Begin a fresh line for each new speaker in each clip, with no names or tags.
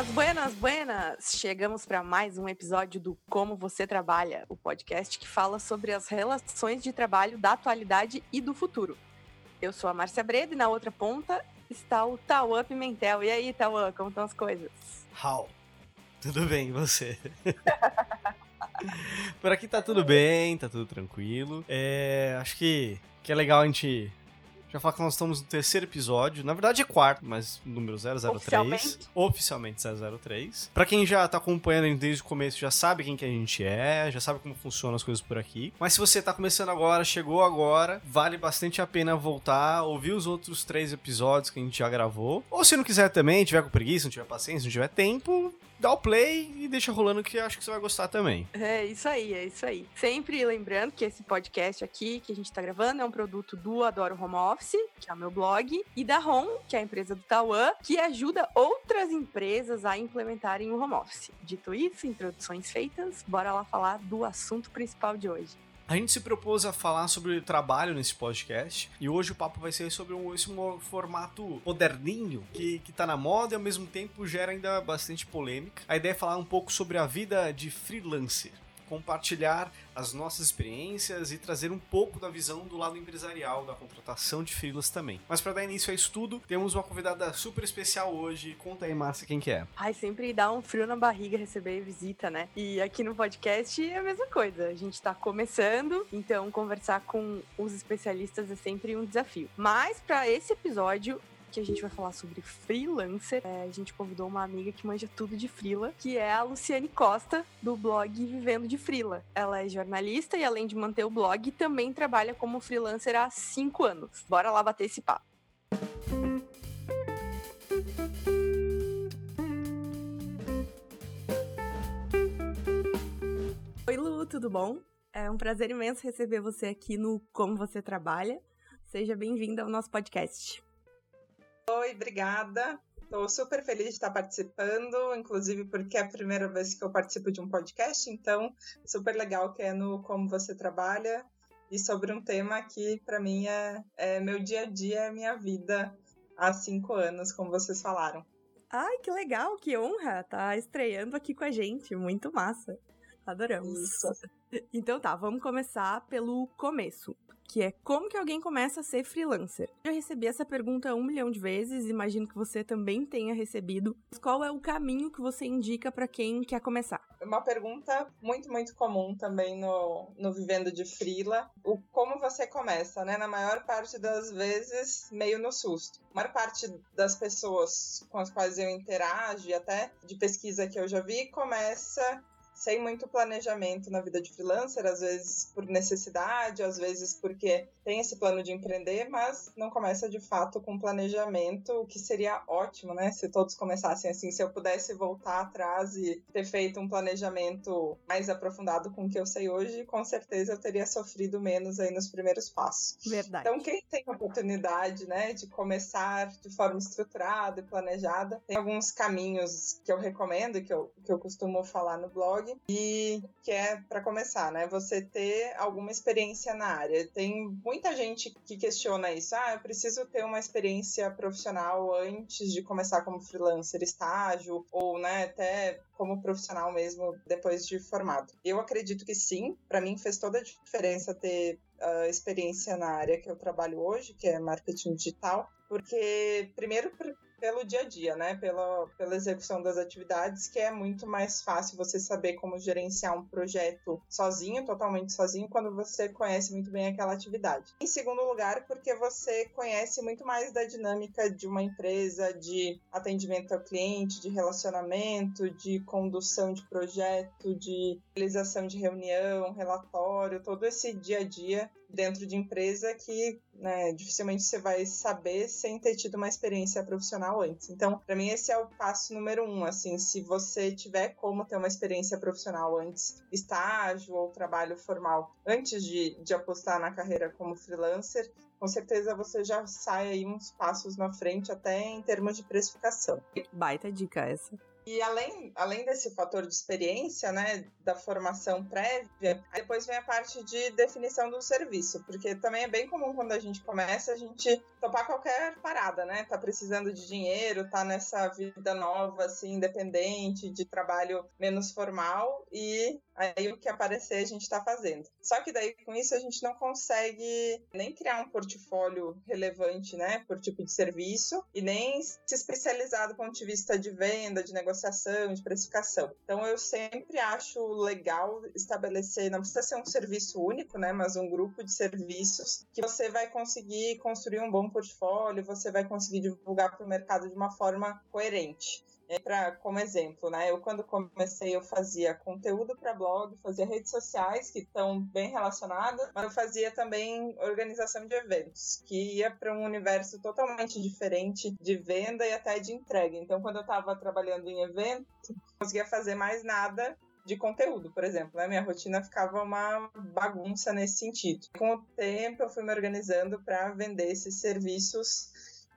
Buenas, buenas, buenas! Chegamos para mais um episódio do Como Você Trabalha, o podcast que fala sobre as relações de trabalho da atualidade e do futuro. Eu sou a Márcia Breda e na outra ponta está o Tauan Pimentel. E aí, Tauan, como estão as coisas?
How? Tudo bem, e você? Por aqui tá tudo bem, tá tudo tranquilo. É, acho que, que é legal a gente já falar que nós estamos no terceiro episódio. Na verdade é quarto, mas número 003.
Oficialmente.
Oficialmente 003. Pra quem já tá acompanhando desde o começo, já sabe quem que a gente é, já sabe como funcionam as coisas por aqui. Mas se você tá começando agora, chegou agora, vale bastante a pena voltar, ouvir os outros três episódios que a gente já gravou. Ou se não quiser também, tiver com preguiça, não tiver paciência, não tiver tempo, dá o play e deixa rolando que acho que você vai gostar também.
É isso aí, é isso aí. Sempre lembrando que esse podcast aqui que a gente tá gravando é um produto do Adoro Home Office, que é o meu blog, e da Home, que é a empresa do Tauan, que ajuda outras empresas a implementarem o home office. Dito isso, introduções feitas, bora lá falar do assunto principal de hoje.
A gente se propôs a falar sobre trabalho nesse podcast e hoje o papo vai ser sobre um, esse formato moderninho que, que tá na moda e ao mesmo tempo gera ainda bastante polêmica. A ideia é falar um pouco sobre a vida de freelancer compartilhar as nossas experiências e trazer um pouco da visão do lado empresarial da contratação de freelas também. Mas para dar início a isso tudo, temos uma convidada super especial hoje. Conta aí, Márcia, quem que é?
Ai, sempre dá um frio na barriga receber visita, né? E aqui no podcast é a mesma coisa. A gente tá começando, então conversar com os especialistas é sempre um desafio. Mas para esse episódio, que a gente vai falar sobre freelancer. É, a gente convidou uma amiga que manja tudo de frila, que é a Luciane Costa, do blog Vivendo de Frila. Ela é jornalista e, além de manter o blog, também trabalha como freelancer há cinco anos. Bora lá bater esse papo. Oi, Lu, tudo bom? É um prazer imenso receber você aqui no Como Você Trabalha. Seja bem-vinda ao nosso podcast.
Oi, obrigada. Estou super feliz de estar participando, inclusive porque é a primeira vez que eu participo de um podcast, então super legal que é no Como Você Trabalha e sobre um tema que para mim é, é, meu dia a dia, é minha vida há cinco anos, como vocês falaram.
Ai, que legal, que honra tá estreando aqui com a gente, muito massa. Adoramos.
Isso.
Então tá, vamos começar pelo começo que é como que alguém começa a ser freelancer? Eu recebi essa pergunta um milhão de vezes, imagino que você também tenha recebido. Qual é o caminho que você indica para quem quer começar?
Uma pergunta muito, muito comum também no, no Vivendo de Frila. O como você começa, né? Na maior parte das vezes, meio no susto. A maior parte das pessoas com as quais eu interajo, até de pesquisa que eu já vi, começa sem muito planejamento na vida de freelancer, às vezes por necessidade, às vezes porque tem esse plano de empreender, mas não começa de fato com planejamento, o que seria ótimo, né? Se todos começassem assim, se eu pudesse voltar atrás e ter feito um planejamento mais aprofundado com o que eu sei hoje, com certeza eu teria sofrido menos aí nos primeiros passos.
Verdade.
Então, quem tem a oportunidade, né, de começar de forma estruturada e planejada, tem alguns caminhos que eu recomendo, que eu, que eu costumo falar no blog, e que é para começar, né? Você ter alguma experiência na área. Tem muita gente que questiona isso. Ah, eu preciso ter uma experiência profissional antes de começar como freelancer, estágio ou, né, até como profissional mesmo depois de formado. Eu acredito que sim. Para mim fez toda a diferença ter uh, experiência na área que eu trabalho hoje, que é marketing digital, porque primeiro pelo dia a dia, né? Pela, pela execução das atividades, que é muito mais fácil você saber como gerenciar um projeto sozinho, totalmente sozinho, quando você conhece muito bem aquela atividade. Em segundo lugar, porque você conhece muito mais da dinâmica de uma empresa, de atendimento ao cliente, de relacionamento, de condução de projeto, de realização de reunião, relatório, todo esse dia a dia dentro de empresa que né, dificilmente você vai saber sem ter tido uma experiência profissional antes. Então, para mim esse é o passo número um. Assim, se você tiver como ter uma experiência profissional antes, estágio ou trabalho formal, antes de, de apostar na carreira como freelancer, com certeza você já sai aí uns passos na frente, até em termos de precificação.
Baita dica essa.
E além, além desse fator de experiência, né, da formação prévia, depois vem a parte de definição do serviço, porque também é bem comum quando a gente começa a gente topar qualquer parada, né? Tá precisando de dinheiro, tá nessa vida nova, assim, independente, de trabalho menos formal e aí o que aparecer a gente está fazendo. Só que daí com isso a gente não consegue nem criar um portfólio relevante, né, por tipo de serviço e nem se especializar do ponto de vista de venda, de negociação, de precificação. Então eu sempre acho legal estabelecer, não precisa ser um serviço único, né, mas um grupo de serviços que você vai conseguir construir um bom portfólio, você vai conseguir divulgar para o mercado de uma forma coerente. É pra, como exemplo, né? Eu quando comecei eu fazia conteúdo para blog, fazia redes sociais que estão bem relacionadas, mas eu fazia também organização de eventos, que ia para um universo totalmente diferente de venda e até de entrega. Então, quando eu estava trabalhando em evento, não conseguia fazer mais nada de conteúdo, por exemplo. Né? Minha rotina ficava uma bagunça nesse sentido. Com o tempo, eu fui me organizando para vender esses serviços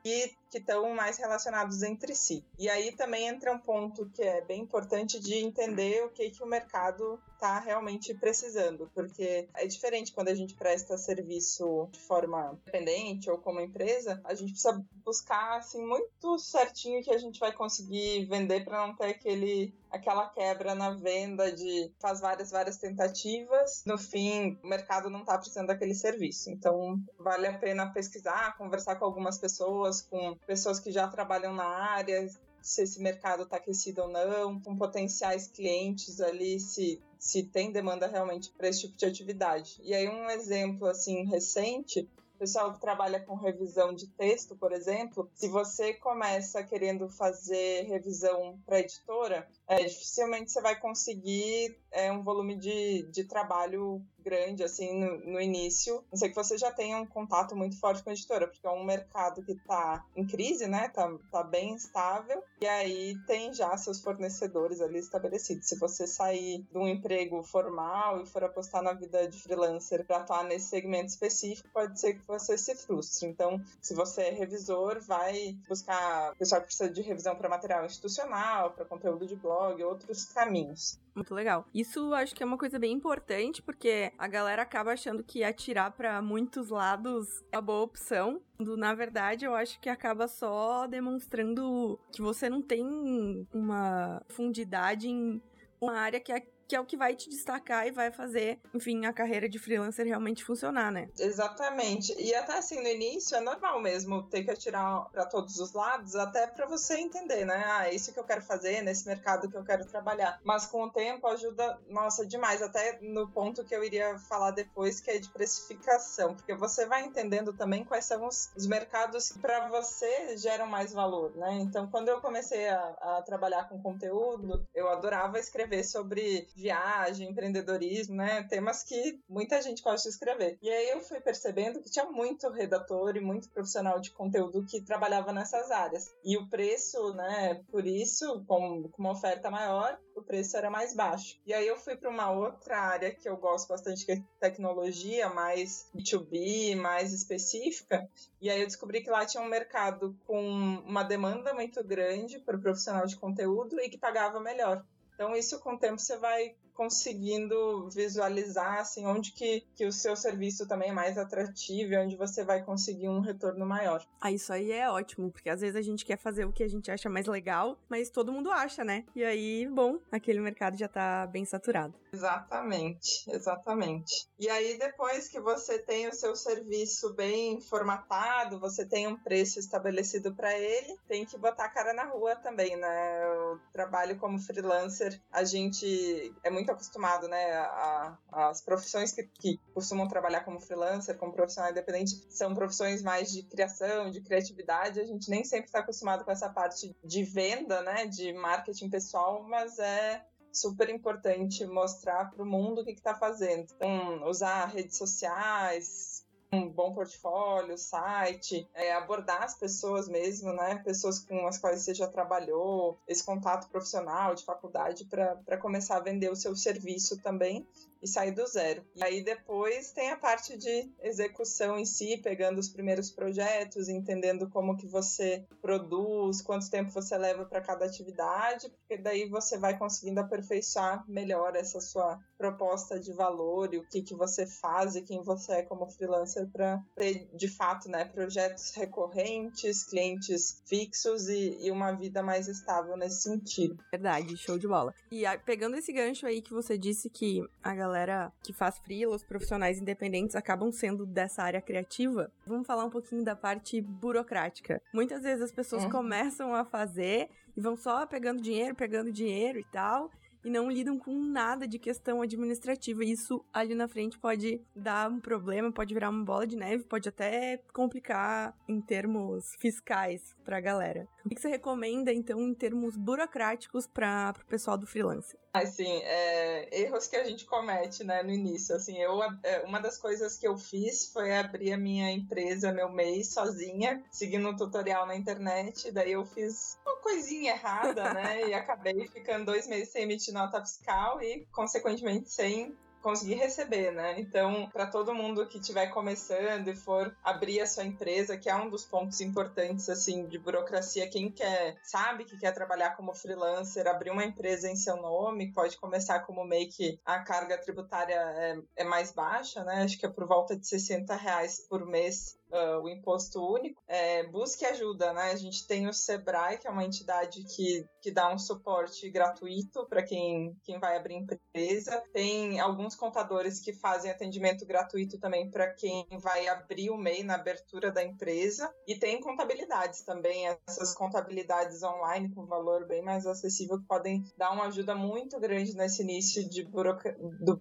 e que estão mais relacionados entre si. E aí também entra um ponto que é bem importante de entender o que, que o mercado está realmente precisando, porque é diferente quando a gente presta serviço de forma independente ou como empresa, a gente precisa buscar assim muito certinho que a gente vai conseguir vender para não ter aquele aquela quebra na venda de faz várias várias tentativas, no fim o mercado não está precisando daquele serviço. Então vale a pena pesquisar, conversar com algumas pessoas, com pessoas que já trabalham na área, se esse mercado está aquecido ou não, com potenciais clientes ali, se, se tem demanda realmente para esse tipo de atividade. E aí um exemplo assim recente pessoal que trabalha com revisão de texto, por exemplo, se você começa querendo fazer revisão para editora, é, dificilmente você vai conseguir é, um volume de, de trabalho grande, assim, no, no início. Não sei que você já tenha um contato muito forte com a editora, porque é um mercado que tá em crise, né? Tá, tá bem estável. E aí tem já seus fornecedores ali estabelecidos. Se você sair de um emprego formal e for apostar na vida de freelancer para atuar nesse segmento específico, pode ser que você se frustre. Então, se você é revisor, vai buscar pessoal que precisa de revisão para material institucional, para conteúdo de blog, outros caminhos.
Muito legal. Isso acho que é uma coisa bem importante, porque a galera acaba achando que atirar para muitos lados é uma boa opção. Na verdade, eu acho que acaba só demonstrando que você não tem uma profundidade em uma área que é que é o que vai te destacar e vai fazer, enfim, a carreira de freelancer realmente funcionar, né?
Exatamente. E até assim, no início é normal mesmo ter que atirar para todos os lados, até para você entender, né? Ah, é isso que eu quero fazer, nesse mercado que eu quero trabalhar. Mas com o tempo ajuda, nossa, demais, até no ponto que eu iria falar depois, que é de precificação, porque você vai entendendo também quais são os, os mercados que para você geram mais valor, né? Então, quando eu comecei a, a trabalhar com conteúdo, eu adorava escrever sobre viagem, empreendedorismo, né? Temas que muita gente gosta de escrever. E aí eu fui percebendo que tinha muito redator e muito profissional de conteúdo que trabalhava nessas áreas. E o preço, né, por isso, com, com uma oferta maior, o preço era mais baixo. E aí eu fui para uma outra área que eu gosto bastante, que é tecnologia, mais B2B, mais específica. E aí eu descobri que lá tinha um mercado com uma demanda muito grande para o profissional de conteúdo e que pagava melhor. Então, isso com o tempo você vai conseguindo visualizar assim onde que, que o seu serviço também é mais atrativo e onde você vai conseguir um retorno maior.
Ah, isso aí é ótimo, porque às vezes a gente quer fazer o que a gente acha mais legal, mas todo mundo acha, né? E aí, bom, aquele mercado já tá bem saturado.
Exatamente, exatamente. E aí depois que você tem o seu serviço bem formatado, você tem um preço estabelecido para ele, tem que botar a cara na rua também, né? O trabalho como freelancer, a gente é muito muito acostumado, né? A, a, as profissões que, que costumam trabalhar como freelancer, como profissional independente, são profissões mais de criação, de criatividade. A gente nem sempre está acostumado com essa parte de venda, né? De marketing pessoal, mas é super importante mostrar para o mundo o que está fazendo. Então, usar redes sociais, um bom portfólio, site, é, abordar as pessoas mesmo, né? Pessoas com as quais você já trabalhou, esse contato profissional de faculdade para começar a vender o seu serviço também e sair do zero. E aí depois tem a parte de execução em si, pegando os primeiros projetos, entendendo como que você produz, quanto tempo você leva para cada atividade, porque daí você vai conseguindo aperfeiçoar melhor essa sua proposta de valor e o que que você faz e quem você é como freelancer para ter de fato, né, projetos recorrentes, clientes fixos e, e uma vida mais estável nesse sentido.
Verdade, show de bola. E a, pegando esse gancho aí que você disse que a galera que faz freela, os profissionais independentes acabam sendo dessa área criativa, vamos falar um pouquinho da parte burocrática. Muitas vezes as pessoas uhum. começam a fazer e vão só pegando dinheiro, pegando dinheiro e tal, e não lidam com nada de questão administrativa. Isso ali na frente pode dar um problema, pode virar uma bola de neve, pode até complicar em termos fiscais para a galera. O que você recomenda, então, em termos burocráticos para o pessoal do freelancer?
Assim, é, erros que a gente comete, né, no início. Assim, eu, é, uma das coisas que eu fiz foi abrir a minha empresa, meu mês, sozinha, seguindo um tutorial na internet. Daí eu fiz uma coisinha errada, né, e acabei ficando dois meses sem emitir nota fiscal e, consequentemente, sem conseguir receber, né? Então, para todo mundo que estiver começando e for abrir a sua empresa, que é um dos pontos importantes assim de burocracia, quem quer sabe que quer trabalhar como freelancer, abrir uma empresa em seu nome, pode começar como meio que a carga tributária é, é mais baixa, né? Acho que é por volta de 60 reais por mês uh, o imposto único, é, busque ajuda, né? A gente tem o Sebrae, que é uma entidade que, que dá um suporte gratuito para quem, quem vai abrir empresa. Tem alguns contadores que fazem atendimento gratuito também para quem vai abrir o MEI na abertura da empresa. E tem contabilidades também, essas contabilidades online com valor bem mais acessível que podem dar uma ajuda muito grande nesse início de,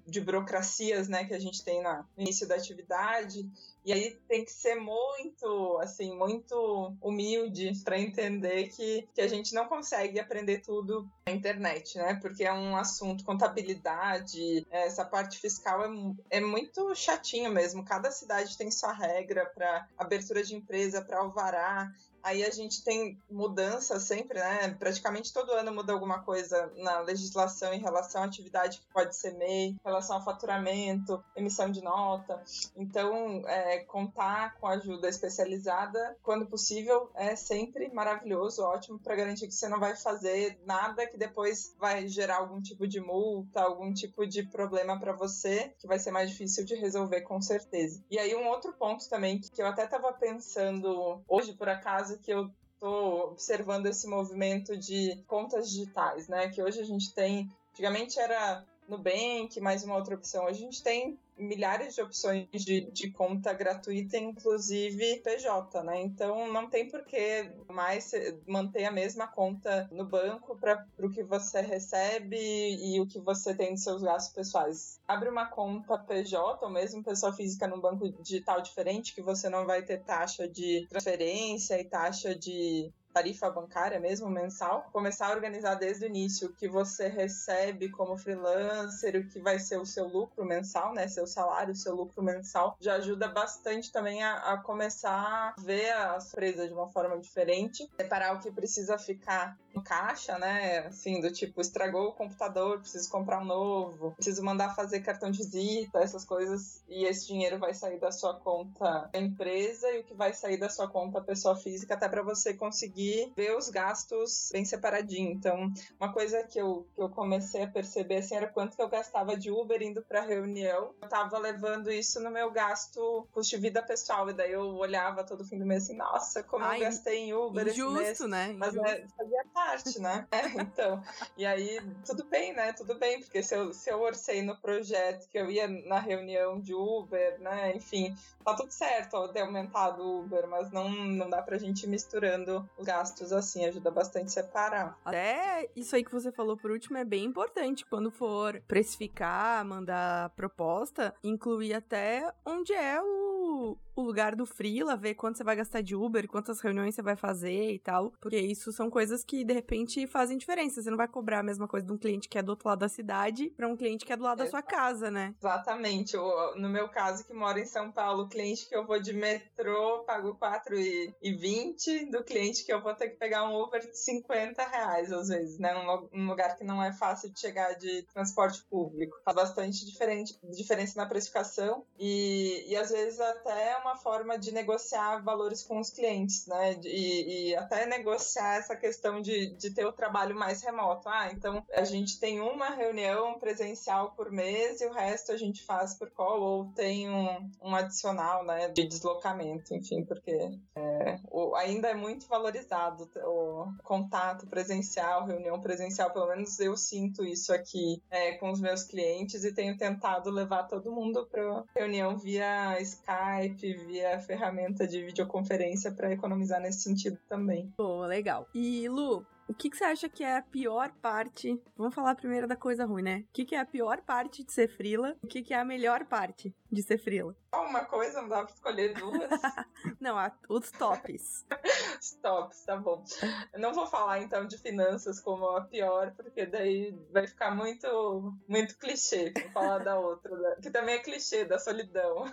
de burocracias né, que a gente tem no início da atividade. E aí tem que ser muito, assim, muito humilde para entender que, que a gente não consegue aprender tudo na internet, né? Porque é um assunto, contabilidade, essa parte fiscal é, é muito chatinho mesmo. Cada cidade tem sua regra para abertura de empresa, para alvará. Aí a gente tem mudança sempre, né? Praticamente todo ano muda alguma coisa na legislação em relação à atividade que pode ser MEI, em relação ao faturamento, emissão de nota. Então, é, contar com ajuda especializada, quando possível, é sempre maravilhoso, ótimo, para garantir que você não vai fazer nada que depois vai gerar algum tipo de multa, algum tipo de problema para você, que vai ser mais difícil de resolver com certeza. E aí, um outro ponto também que eu até estava pensando hoje, por acaso, caso que eu estou observando esse movimento de contas digitais, né? Que hoje a gente tem, antigamente era Nubank, mais uma outra opção. A gente tem milhares de opções de, de conta gratuita, inclusive PJ, né? Então não tem por que mais manter a mesma conta no banco para o que você recebe e o que você tem de seus gastos pessoais. Abre uma conta PJ ou mesmo pessoa física num banco digital diferente que você não vai ter taxa de transferência e taxa de tarifa bancária mesmo, mensal, começar a organizar desde o início o que você recebe como freelancer, o que vai ser o seu lucro mensal, né? Seu salário, seu lucro mensal, já ajuda bastante também a, a começar a ver as empresas de uma forma diferente, separar o que precisa ficar em caixa, né? Assim, do tipo, estragou o computador, preciso comprar um novo, preciso mandar fazer cartão de visita, essas coisas, e esse dinheiro vai sair da sua conta empresa e o que vai sair da sua conta pessoa física, até para você conseguir ver os gastos bem separadinho. Então, uma coisa que eu, que eu comecei a perceber assim, era quanto que eu gastava de Uber indo para reunião. Eu tava levando isso no meu gasto custo de vida pessoal. E daí eu olhava todo fim do mês assim, nossa, como Ai, eu gastei em Uber
injusto,
esse mês.
né?
Mas é, fazia parte, né? É, então. E aí, tudo bem, né? Tudo bem, porque se eu, se eu orcei no projeto que eu ia na reunião de Uber, né? Enfim, tá tudo certo ó, aumentado o Uber, mas não, não dá pra gente ir misturando os gastos assim, ajuda bastante separar.
Até isso aí que você falou por último é bem importante. Quando for precificar, mandar proposta, incluir até onde é o o lugar do freela, ver quanto você vai gastar de Uber, quantas reuniões você vai fazer e tal, porque isso são coisas que de repente fazem diferença. Você não vai cobrar a mesma coisa de um cliente que é do outro lado da cidade para um cliente que é do lado da sua casa, né?
Exatamente. No meu caso, que moro em São Paulo, o cliente que eu vou de metrô pago R$4,20, do cliente que eu vou ter que pegar um Uber de 50 reais, às vezes, né? Um lugar que não é fácil de chegar de transporte público. Faz bastante diferente, diferença na precificação e, e às vezes até uma forma de negociar valores com os clientes, né? E, e até negociar essa questão de, de ter o trabalho mais remoto. Ah, então a gente tem uma reunião presencial por mês e o resto a gente faz por call ou tem um, um adicional, né? De deslocamento, enfim, porque é, o, ainda é muito valorizado o contato presencial, reunião presencial, pelo menos eu sinto isso aqui é, com os meus clientes e tenho tentado levar todo mundo para reunião via Skype, via ferramenta de videoconferência para economizar nesse sentido também.
Pô, legal. E Lu, o que, que, você acha que é a pior parte? Vamos falar primeiro da coisa ruim, né? O que, que é a pior parte de ser frila? O que, que é a melhor parte de ser frila?
Uma coisa, não dá pra escolher duas.
não, a, os tops.
os tops, tá bom. Eu não vou falar então de finanças como a pior, porque daí vai ficar muito, muito clichê falar da outra, né? que também é clichê, da solidão.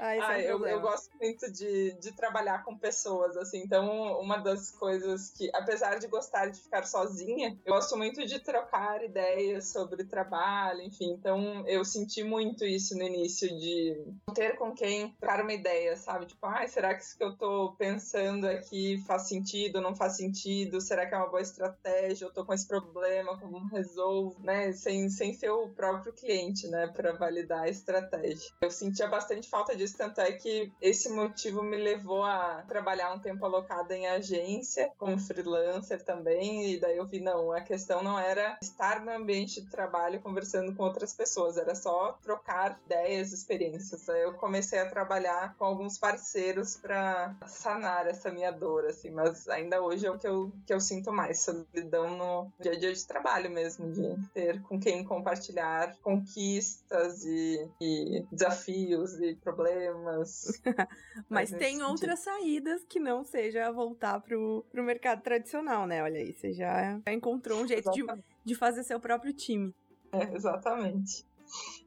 Ah, ah
é eu, eu, gosto muito de, de trabalhar com pessoas, assim, então uma das coisas que, apesar de gostar de ficar sozinha, eu gosto muito de trocar ideias sobre trabalho, enfim, então eu senti muito isso no início de ter com quem trocar uma ideia, sabe? Tipo, ah, será que isso que eu tô pensando aqui faz sentido, não faz sentido? Será que é uma boa estratégia? Eu tô com esse problema, como resolvo, né? Sem, sem ser o próprio cliente, né? Para validar a estratégia. Eu sentia bastante falta disso, tanto é que esse motivo me levou a trabalhar um tempo alocado em agência, como freelancer também, e daí eu vi, não, a questão não era estar no ambiente de trabalho conversando com outras pessoas, era só trocar ideias, experiências experiências. Eu comecei a trabalhar com alguns parceiros para sanar essa minha dor, assim, mas ainda hoje é o que eu, que eu sinto mais, solidão no dia a dia de trabalho mesmo, de ter com quem compartilhar conquistas e, e desafios e problemas.
mas tem outras saídas que não seja voltar pro, pro mercado tradicional, né? Olha aí, você já, já encontrou um jeito de, de fazer seu próprio time.
É, exatamente.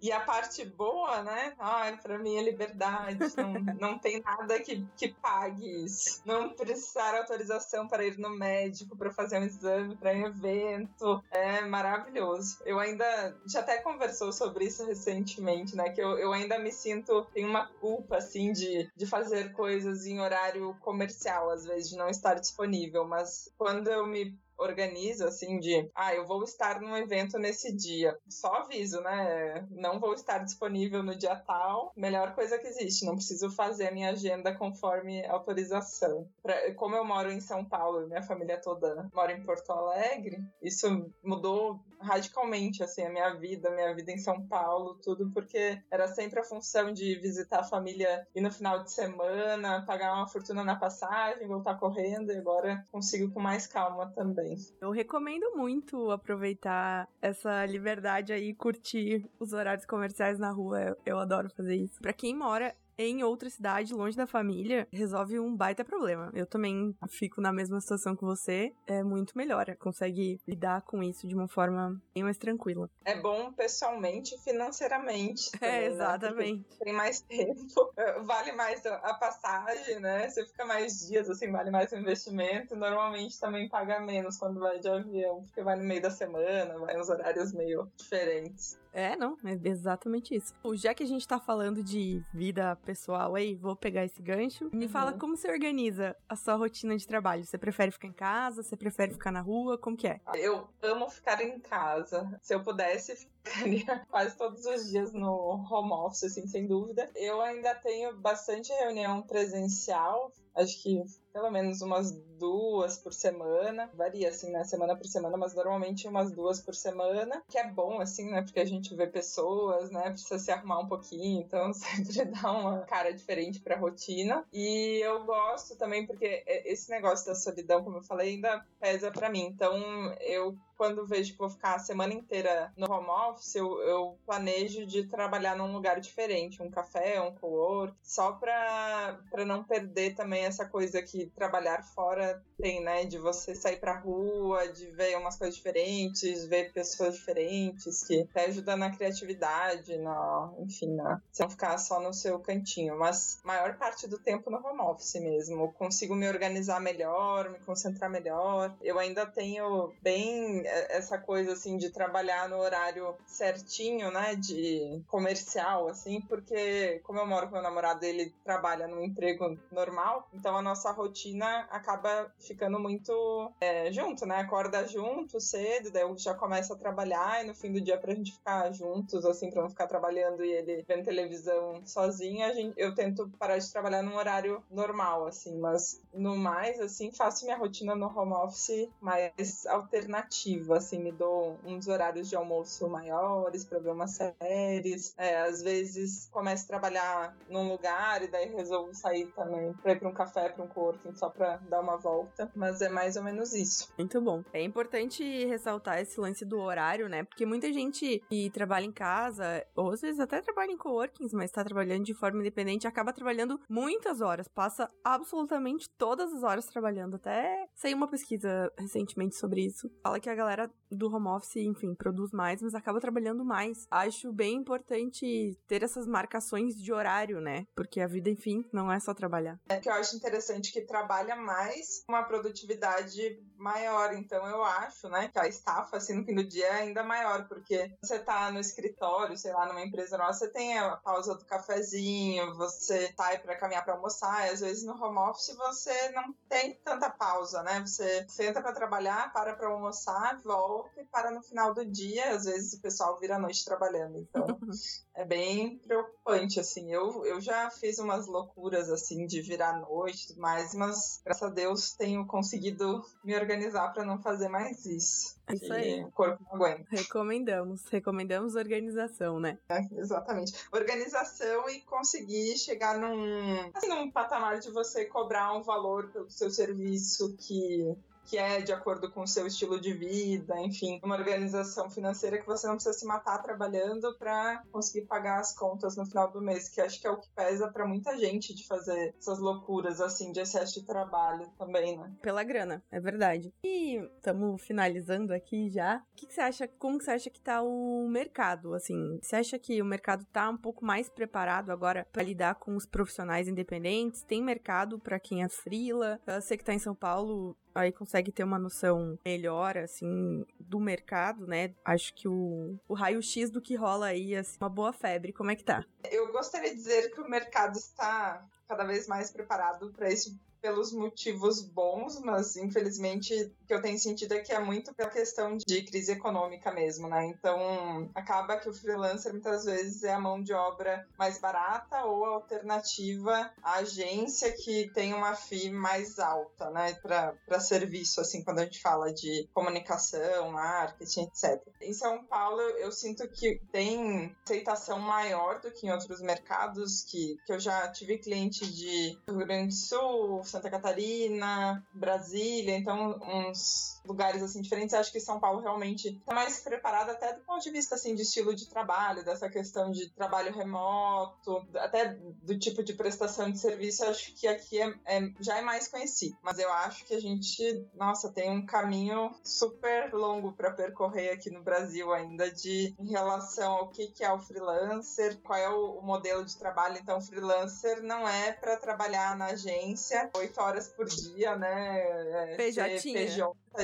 E a parte boa, né? Ai, pra mim é liberdade. Não, não tem nada que, que pague isso. Não precisar autorização para ir no médico, para fazer um exame, para um evento. É maravilhoso. Eu ainda. Gente até conversou sobre isso recentemente, né? Que eu, eu ainda me sinto. Tem uma culpa, assim, de, de fazer coisas em horário comercial, às vezes, de não estar disponível. Mas quando eu me organiza assim de, ah, eu vou estar num evento nesse dia. Só aviso, né? Não vou estar disponível no dia tal. Melhor coisa que existe, não preciso fazer a minha agenda conforme autorização. Pra, como eu moro em São Paulo e minha família toda mora em Porto Alegre, isso mudou radicalmente assim a minha vida, a minha vida em São Paulo, tudo porque era sempre a função de visitar a família e no final de semana, pagar uma fortuna na passagem, voltar correndo e agora consigo com mais calma também.
Eu recomendo muito aproveitar essa liberdade aí curtir os horários comerciais na rua. Eu, eu adoro fazer isso. Para quem mora em outra cidade, longe da família, resolve um baita problema. Eu também fico na mesma situação que você, é muito melhor, consegue lidar com isso de uma forma bem mais tranquila.
É bom pessoalmente e financeiramente.
É, também, é, exatamente. Né?
Tem mais tempo, vale mais a passagem, né? Você fica mais dias, assim, vale mais o investimento. Normalmente também paga menos quando vai de avião, porque vai no meio da semana, vai nos horários meio diferentes.
É, não, é exatamente isso. Já que a gente tá falando de vida pessoal aí, vou pegar esse gancho. Me uhum. fala como você organiza a sua rotina de trabalho. Você prefere ficar em casa? Você prefere ficar na rua? Como que é?
Eu amo ficar em casa. Se eu pudesse, ficaria quase todos os dias no home office, assim, sem dúvida. Eu ainda tenho bastante reunião presencial. Acho que pelo menos umas duas por semana. Varia, assim, né? Semana por semana, mas normalmente umas duas por semana. Que é bom, assim, né? Porque a gente vê pessoas, né? Precisa se arrumar um pouquinho, então sempre dá uma cara diferente pra rotina. E eu gosto também porque esse negócio da solidão, como eu falei, ainda pesa para mim. Então eu quando vejo que vou ficar a semana inteira no home office, eu, eu planejo de trabalhar num lugar diferente, um café, um co-work, só pra, pra não perder também essa coisa que trabalhar fora tem, né? De você sair pra rua, de ver umas coisas diferentes, ver pessoas diferentes, que até ajuda na criatividade, na, enfim, na, você não ficar só no seu cantinho. Mas maior parte do tempo no home office mesmo. Eu consigo me organizar melhor, me concentrar melhor. Eu ainda tenho bem essa coisa assim de trabalhar no horário certinho, né? De comercial, assim, porque como eu moro com meu namorado, ele trabalha num emprego normal, então a nossa rotina acaba ficando muito é, junto, né? Acorda junto cedo, daí eu já começo a trabalhar e no fim do dia pra gente ficar juntos, assim, pra não ficar trabalhando e ele vendo televisão sozinho, a gente, eu tento parar de trabalhar num horário normal, assim, mas no mais, assim, faço minha rotina no home office mais alternativa, assim, me dou uns horários de almoço maiores pra ver umas séries, é, às vezes começo a trabalhar num lugar e daí resolvo sair também pra ir pra um café, pra um coworking, só pra dar uma volta, mas é mais ou menos isso.
Muito bom. É importante ressaltar esse lance do horário, né? Porque muita gente que trabalha em casa, ou às vezes até trabalha em coworkings, mas tá trabalhando de forma independente, acaba trabalhando muitas horas, passa absolutamente todas as horas trabalhando. Até saiu uma pesquisa recentemente sobre isso. Fala que a galera do home office, enfim, produz mais, mas acaba trabalhando mais. Acho bem importante ter essas marcações de horário, né? Porque a vida, enfim, não é só trabalhar.
É que eu acho interessante que trabalha mais uma produtividade maior. Então eu acho, né, que a estafa, assim, no fim do dia é ainda maior, porque você tá no escritório, sei lá, numa empresa nossa, você tem a pausa do cafezinho, você sai para caminhar para almoçar, e às vezes no home office você não tem tanta pausa, né? Você senta para trabalhar, para para almoçar, volta e para no final do dia, às vezes o pessoal vira a noite trabalhando. Então, é bem preocupante, assim. Eu, eu já fiz umas loucuras, assim, de virar noite, mas, mas graças a Deus tenho conseguido me organizar para não fazer mais isso.
Isso aí.
O corpo não aguenta.
Recomendamos. Recomendamos organização, né?
É, exatamente. Organização e conseguir chegar num, assim, num patamar de você cobrar um valor pelo seu serviço que que é de acordo com o seu estilo de vida, enfim, uma organização financeira que você não precisa se matar trabalhando para conseguir pagar as contas no final do mês, que acho que é o que pesa para muita gente de fazer essas loucuras assim de excesso de trabalho também, né?
Pela grana, é verdade. E estamos finalizando aqui já. O que, que, você acha? Como que você acha que tá o mercado? Assim, você acha que o mercado tá um pouco mais preparado agora para lidar com os profissionais independentes? Tem mercado para quem é frila? Você que tá em São Paulo, aí consegue ter uma noção melhor, assim, do mercado, né? Acho que o, o raio-x do que rola aí, assim, uma boa febre. Como é que tá?
Eu gostaria de dizer que o mercado está cada vez mais preparado para isso pelos motivos bons, mas infelizmente o que eu tenho sentido é que é muito pela questão de crise econômica mesmo, né? Então acaba que o freelancer muitas vezes é a mão de obra mais barata ou alternativa à agência que tem uma FII mais alta, né? Para serviço, assim, quando a gente fala de comunicação, marketing, etc. Em São Paulo eu sinto que tem aceitação maior do que em outros mercados, que, que eu já tive cliente de Rio Grande do Sul, Santa Catarina, Brasília, então uns lugares assim diferentes. Acho que São Paulo realmente está mais preparado até do ponto de vista assim de estilo de trabalho, dessa questão de trabalho remoto, até do tipo de prestação de serviço. Acho que aqui é, é, já é mais conhecido, mas eu acho que a gente, nossa, tem um caminho super longo para percorrer aqui no Brasil ainda de em relação ao que, que é o freelancer, qual é o, o modelo de trabalho. Então, freelancer não é para trabalhar na agência oito horas por dia, né?
É, PJ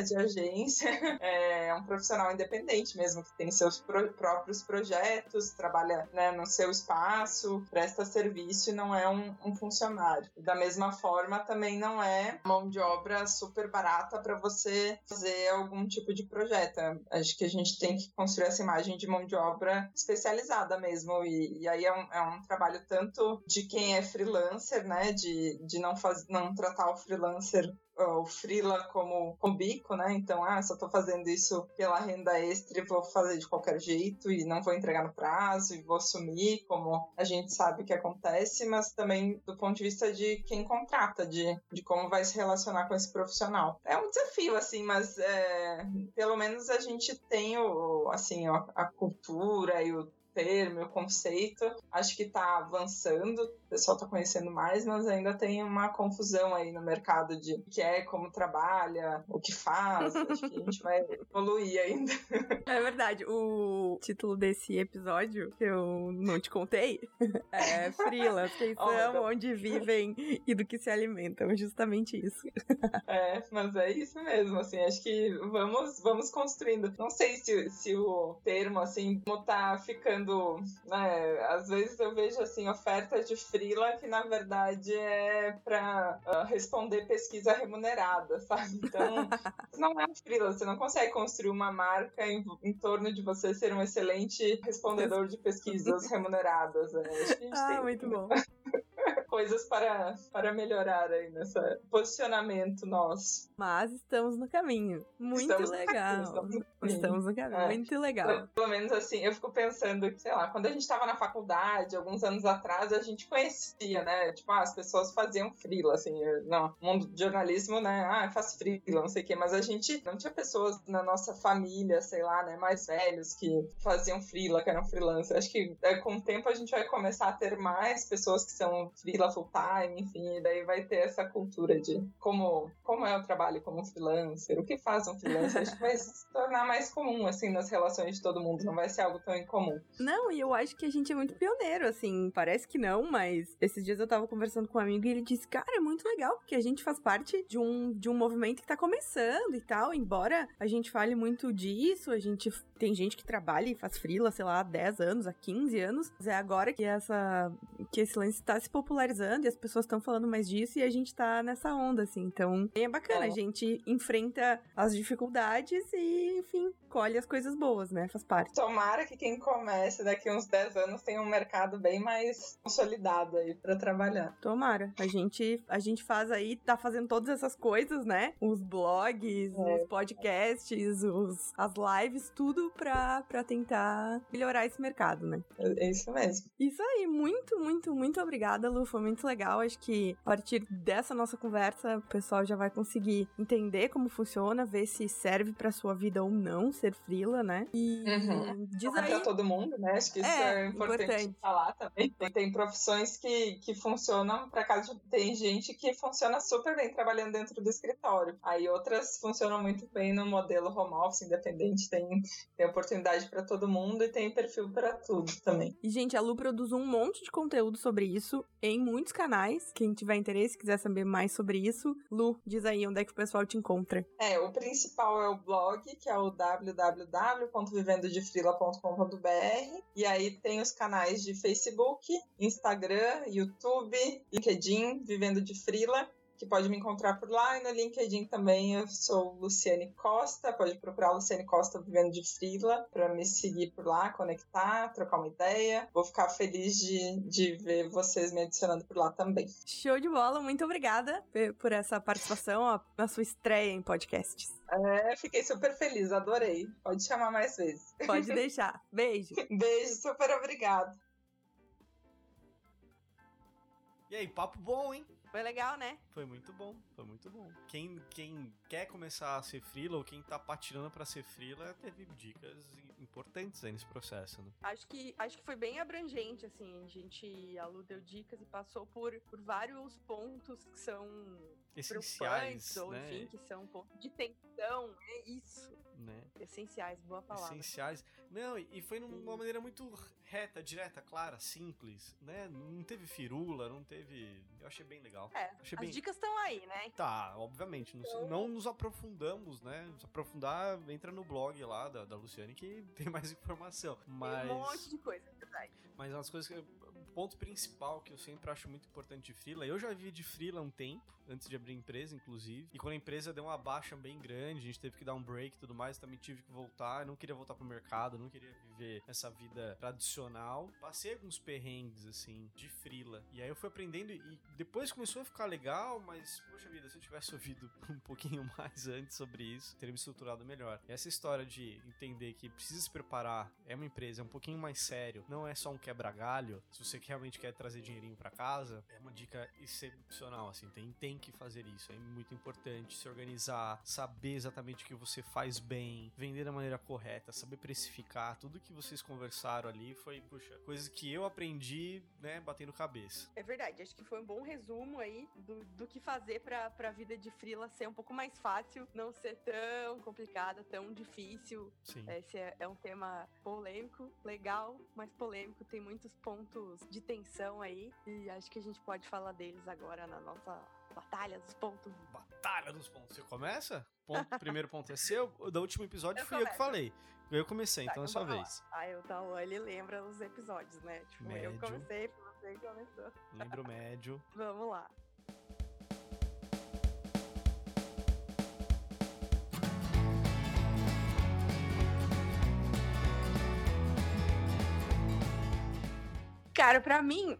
de agência, é um profissional independente mesmo, que tem seus pro próprios projetos, trabalha né, no seu espaço, presta serviço e não é um, um funcionário. Da mesma forma, também não é mão de obra super barata para você fazer algum tipo de projeto. Acho que a gente tem que construir essa imagem de mão de obra especializada mesmo, e, e aí é um, é um trabalho tanto de quem é freelancer, né, de, de não, faz, não tratar o freelancer o freela como, como bico, né? Então, ah, só tô fazendo isso pela renda extra e vou fazer de qualquer jeito e não vou entregar no prazo e vou sumir, como a gente sabe que acontece, mas também do ponto de vista de quem contrata, de, de como vai se relacionar com esse profissional. É um desafio, assim, mas é, pelo menos a gente tem o, assim, a, a cultura e o termo, o conceito, acho que está avançando, o pessoal está conhecendo mais, mas ainda tem uma confusão aí no mercado de o que é, como trabalha, o que faz. acho que a gente vai evoluir ainda.
É verdade. O título desse episódio, que eu não te contei, é Frilas, quem são, oh, onde vivem e do que se alimentam. Justamente isso.
É, mas é isso mesmo, assim, acho que vamos, vamos construindo. Não sei se, se o termo, assim, como tá ficando né, às vezes eu vejo assim oferta de freela que na verdade é para uh, ah, responder pesquisa remunerada, sabe? Então, não é um freela, você não consegue construir uma marca em, em, torno de você ser um excelente respondedor de pesquisas remuneradas. Né?
ah, muito bom.
coisas para, para melhorar aí nesse posicionamento nosso.
Mas estamos no caminho. Muito estamos legal. No caminho, estamos, no caminho. É. Muito legal.
Pelo menos assim, eu fico pensando que, sei lá, quando a gente estava na faculdade, alguns anos atrás, a gente conhecia, né? Tipo, ah, as pessoas faziam freela, assim, no mundo de jornalismo, né? Ah, faz freela, não sei o quê, mas a gente não tinha pessoas na nossa família, sei lá, né, mais velhos que faziam freela, que eram freelancers. Acho que é, com o tempo a gente vai começar a ter mais pessoas que são freela full time, enfim, e daí vai ter essa cultura de como, como é o trabalho como freelancer, o que faz um freelancer, acho que vai se tornar mais comum, assim, nas relações de todo mundo, não vai ser algo tão incomum.
Não, e eu acho que a gente é muito pioneiro, assim, parece que não, mas esses dias eu tava conversando com um amigo e ele disse, cara, é muito legal, porque a gente faz parte de um, de um movimento que tá começando e tal, embora a gente fale muito disso, a gente tem gente que trabalha e faz freela, sei lá, há 10 anos, há 15 anos, mas é agora que essa que esse lance tá se popularizando e as pessoas estão falando mais disso e a gente tá nessa onda, assim. Então, é bacana, é. a gente enfrenta as dificuldades e, enfim, colhe as coisas boas, né? Faz parte.
Tomara que quem comece daqui uns 10 anos tenha um mercado bem mais consolidado aí para trabalhar.
Tomara. A gente, a gente faz aí, tá fazendo todas essas coisas, né? Os blogs, é. os podcasts, os, as lives, tudo pra, pra tentar melhorar esse mercado, né?
É, é isso mesmo.
Isso aí, muito, muito, muito obrigada, Lu. Foi muito legal. Acho que a partir dessa nossa conversa, o pessoal já vai conseguir entender como funciona, ver se serve pra sua vida ou não ser frila, né?
E uhum. diz aí... pra todo mundo, né? Acho que isso é, é importante, importante, falar também. Tem, tem profissões que, que funcionam para caso tem gente que funciona super bem trabalhando dentro do escritório. Aí outras funcionam muito bem no modelo home office independente, tem, tem oportunidade para todo mundo e tem perfil para tudo também.
E gente, a Lu produz um monte de conteúdo sobre isso em muitos canais. Quem tiver interesse, quiser saber mais sobre isso, Lu, diz aí onde é que o pessoal te encontra.
É, o principal é o blog, que é o www.vivendodefrila.com.br e aí tem os canais de Facebook, Instagram, YouTube, LinkedIn, Vivendo de Frila que pode me encontrar por lá. E no LinkedIn também eu sou Luciane Costa, pode procurar Luciane Costa Vivendo de Frila para me seguir por lá, conectar, trocar uma ideia. Vou ficar feliz de, de ver vocês me adicionando por lá também.
Show de bola, muito obrigada por essa participação, a sua estreia em podcasts.
É, fiquei super feliz, adorei. Pode chamar mais vezes.
Pode deixar. Beijo.
Beijo, super obrigado.
E aí, papo bom, hein?
Foi legal, né?
Foi muito bom, foi muito bom. Quem, quem quer começar a ser freela ou quem tá patinando para ser freela teve dicas importantes aí nesse processo, né?
Acho que, acho que foi bem abrangente, assim. A gente, a Lu deu dicas e passou por, por vários pontos que são
essenciais,
ou né? enfim, que são um ponto de tensão, é isso. Né? Essenciais, boa palavra.
Essenciais. Não, e foi numa maneira muito reta, direta, clara, simples, né? Não teve firula, não teve. Eu achei bem legal.
É,
achei
as
bem...
dicas estão aí, né?
Tá, obviamente. Então... Não nos aprofundamos, né? Nos aprofundar, entra no blog lá da, da Luciane que tem mais informação. Mas...
Tem um monte de coisa, é verdade.
Mas umas coisas que ponto principal que eu sempre acho muito importante de freela, eu já vi de freela um tempo, antes de abrir empresa, inclusive. E quando a empresa deu uma baixa bem grande, a gente teve que dar um break e tudo mais, também tive que voltar. Eu não queria voltar pro mercado, não queria viver essa vida tradicional. Passei alguns perrengues, assim, de frila. E aí eu fui aprendendo e depois começou a ficar legal, mas, poxa vida, se eu tivesse ouvido um pouquinho mais antes sobre isso, teria me estruturado melhor. E essa história de entender que precisa se preparar, é uma empresa, é um pouquinho mais sério, não é só um quebra-galho. Se você realmente quer trazer dinheirinho para casa, é uma dica excepcional, assim, tem, tem que fazer isso. É muito importante se organizar, saber exatamente o que você faz bem, vender da maneira correta, saber precificar. Tudo que vocês conversaram ali foi, puxa, coisas que eu aprendi, né, batendo cabeça.
É verdade, acho que foi um bom resumo aí do, do que fazer pra, pra vida de freela ser um pouco mais fácil, não ser tão complicada, tão difícil.
Sim.
Esse é, é um tema polêmico, legal, mas polêmico, tem muitos pontos de tensão aí e acho que a gente pode falar deles agora na nossa Batalha dos pontos.
Batalha dos pontos. Você começa? Ponto, primeiro ponto é seu. Do último episódio
Eu
fui eu que
começo.
falei. Eu comecei,
Tá,
então é
então
sua vez.
Ah, eu então ele lembra os episódios, né? Tipo, eu
Médio.
comecei, você começou.
Lembro médio.
Vamos lá. Cara, pra mim,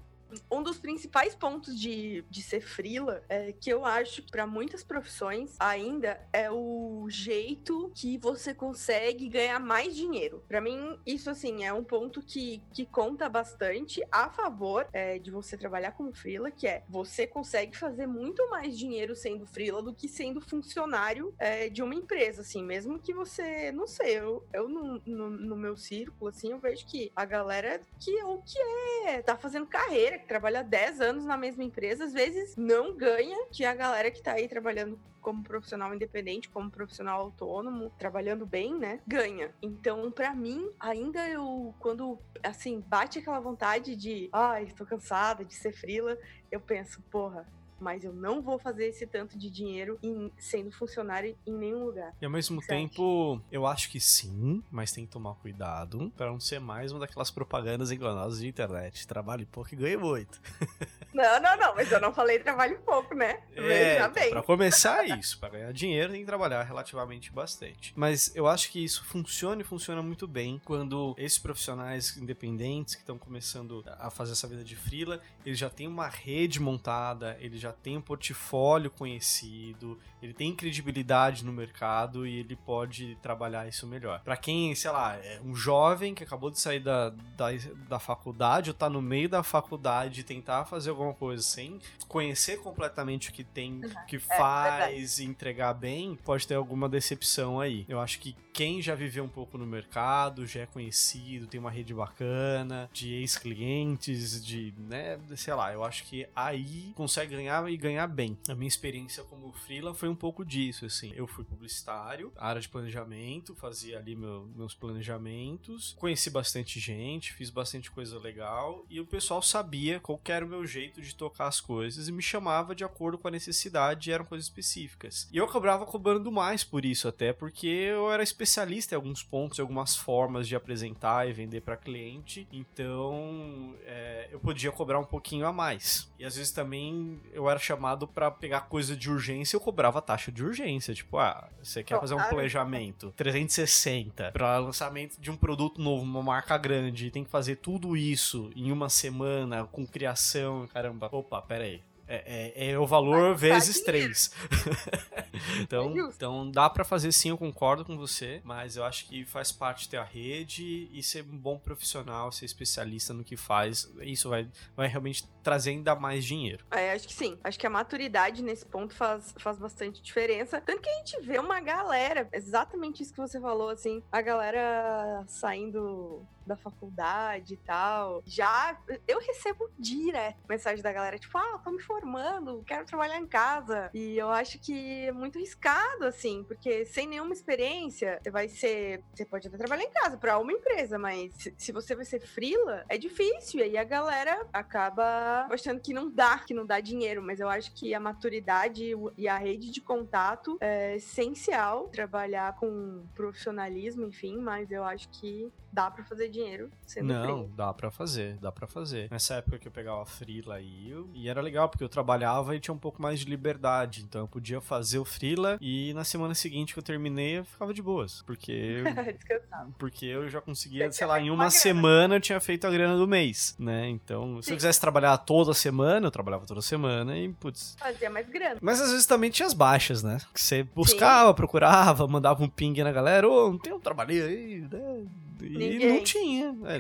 um dos principais pontos de, de ser frila é que eu acho para muitas profissões ainda é o jeito que você consegue ganhar mais dinheiro. Pra mim, isso assim é um ponto que, que conta bastante a favor é, de você trabalhar como frila, que é você consegue fazer muito mais dinheiro sendo frila do que sendo funcionário é, de uma empresa, assim, mesmo que você, não sei, eu, eu no, no, no meu círculo, assim, eu vejo que a galera que o que é, tá fazendo carreira, trabalha 10 anos na mesma empresa, às vezes não ganha que a galera que tá aí trabalhando como profissional independente, como profissional autônomo, trabalhando bem, né? Ganha. Então, pra mim, ainda eu, quando, assim, bate aquela vontade de, ai, tô cansada de ser frila, eu penso, porra, mas eu não vou fazer esse tanto de dinheiro em- sendo funcionário em nenhum lugar.
E ao mesmo
você
tempo, eu acho que sim, mas tem que tomar cuidado pra não ser mais uma daquelas propagandas enganosas de internet. Trabalhe pouco e ganhe muito.
Não, não, não, mas eu não falei trabalho pouco, né? Veja
então,
bem.
pra começar é isso, pra ganhar dinheiro tem que trabalhar relativamente bastante. Mas eu acho que isso funciona e funciona muito bem quando esses profissionais independentes que estão começando a fazer essa vida de frila, eles já têm uma rede montada, ele já tem um portfólio conhecido, ele tem credibilidade no mercado e ele pode trabalhar isso melhor. Pra quem, sei lá, é um jovem que acabou de sair da, da, da faculdade ou tá no meio da faculdade e tentar fazer alguma coisa sem conhecer completamente o que tem, o que faz e entregar bem, pode ter alguma decepção aí. Eu acho que quem já viveu um pouco no mercado, já é conhecido, tem uma rede bacana, de ex-clientes, de, né, sei lá, eu acho que aí consegue ganhar e ganhar bem. A minha experiência como freela foi um pouco disso, assim. Eu fui publicitário, área de planejamento, fazia ali meu- meus planejamentos, conheci bastante gente, fiz bastante coisa legal e o pessoal sabia qual era o meu jeito de tocar as coisas e me chamava de acordo com a necessidade e eram coisas específicas. E eu acabava cobrando mais por isso até, porque eu era especialista em alguns pontos, em algumas formas de apresentar e vender para cliente, então é, eu podia cobrar um pouquinho a mais. E às vezes também eu era chamado para pegar coisa de urgência, eu cobrava taxa de urgência, tipo, ah, você quer fazer um planejamento 360 para lançamento de um produto novo, uma marca grande, e tem que fazer tudo isso em uma semana com criação, caramba. Opa, pera aí. É, é- é o valor vezes três. então,
É
então dá pra fazer sim, eu concordo com você, mas eu acho que faz parte ter a rede e ser um bom profissional, ser especialista no que faz. Isso vai, vai realmente trazer ainda mais dinheiro.
É, acho que sim. Acho que a maturidade nesse ponto faz, faz bastante diferença. Tanto que a gente vê uma galera, exatamente isso que você falou, assim, a galera saindo da faculdade e tal. Já eu recebo direto mensagem da galera, tipo, ah, tô me formando, quero trabalhar em casa. E eu acho que é muito arriscado, assim, porque sem nenhuma experiência, você vai ser. Você pode até trabalhar em casa pra uma empresa, mas se, você vai ser frila, é difícil. E aí a galera acaba achando que não dá, que não dá dinheiro. Mas eu acho que a maturidade e a rede de contato é essencial trabalhar com profissionalismo, enfim, mas eu acho que dá para fazer dinheiro sendo
Não,
freela.
dá pra fazer, dá pra fazer. Nessa época que eu pegava freela aí, eu- e era legal, porque eu trabalhava e tinha um pouco mais de liberdade. Então eu podia fazer o freela e na semana seguinte que eu terminei, eu ficava de boas. Porque,
Descansar.
porque eu já conseguia, sei lá, em uma
uma
semana eu tinha feito a grana do mês, né? Então, se eu
Sim.
quisesse trabalhar toda semana, eu trabalhava toda semana e, putz,
Fazia mais grana.
mas às vezes também tinha as baixas, né? Que você buscava, procurava, mandava um ping na galera, ô, não tem um trabalho aí, né? E
Ninguém.
não tinha. É,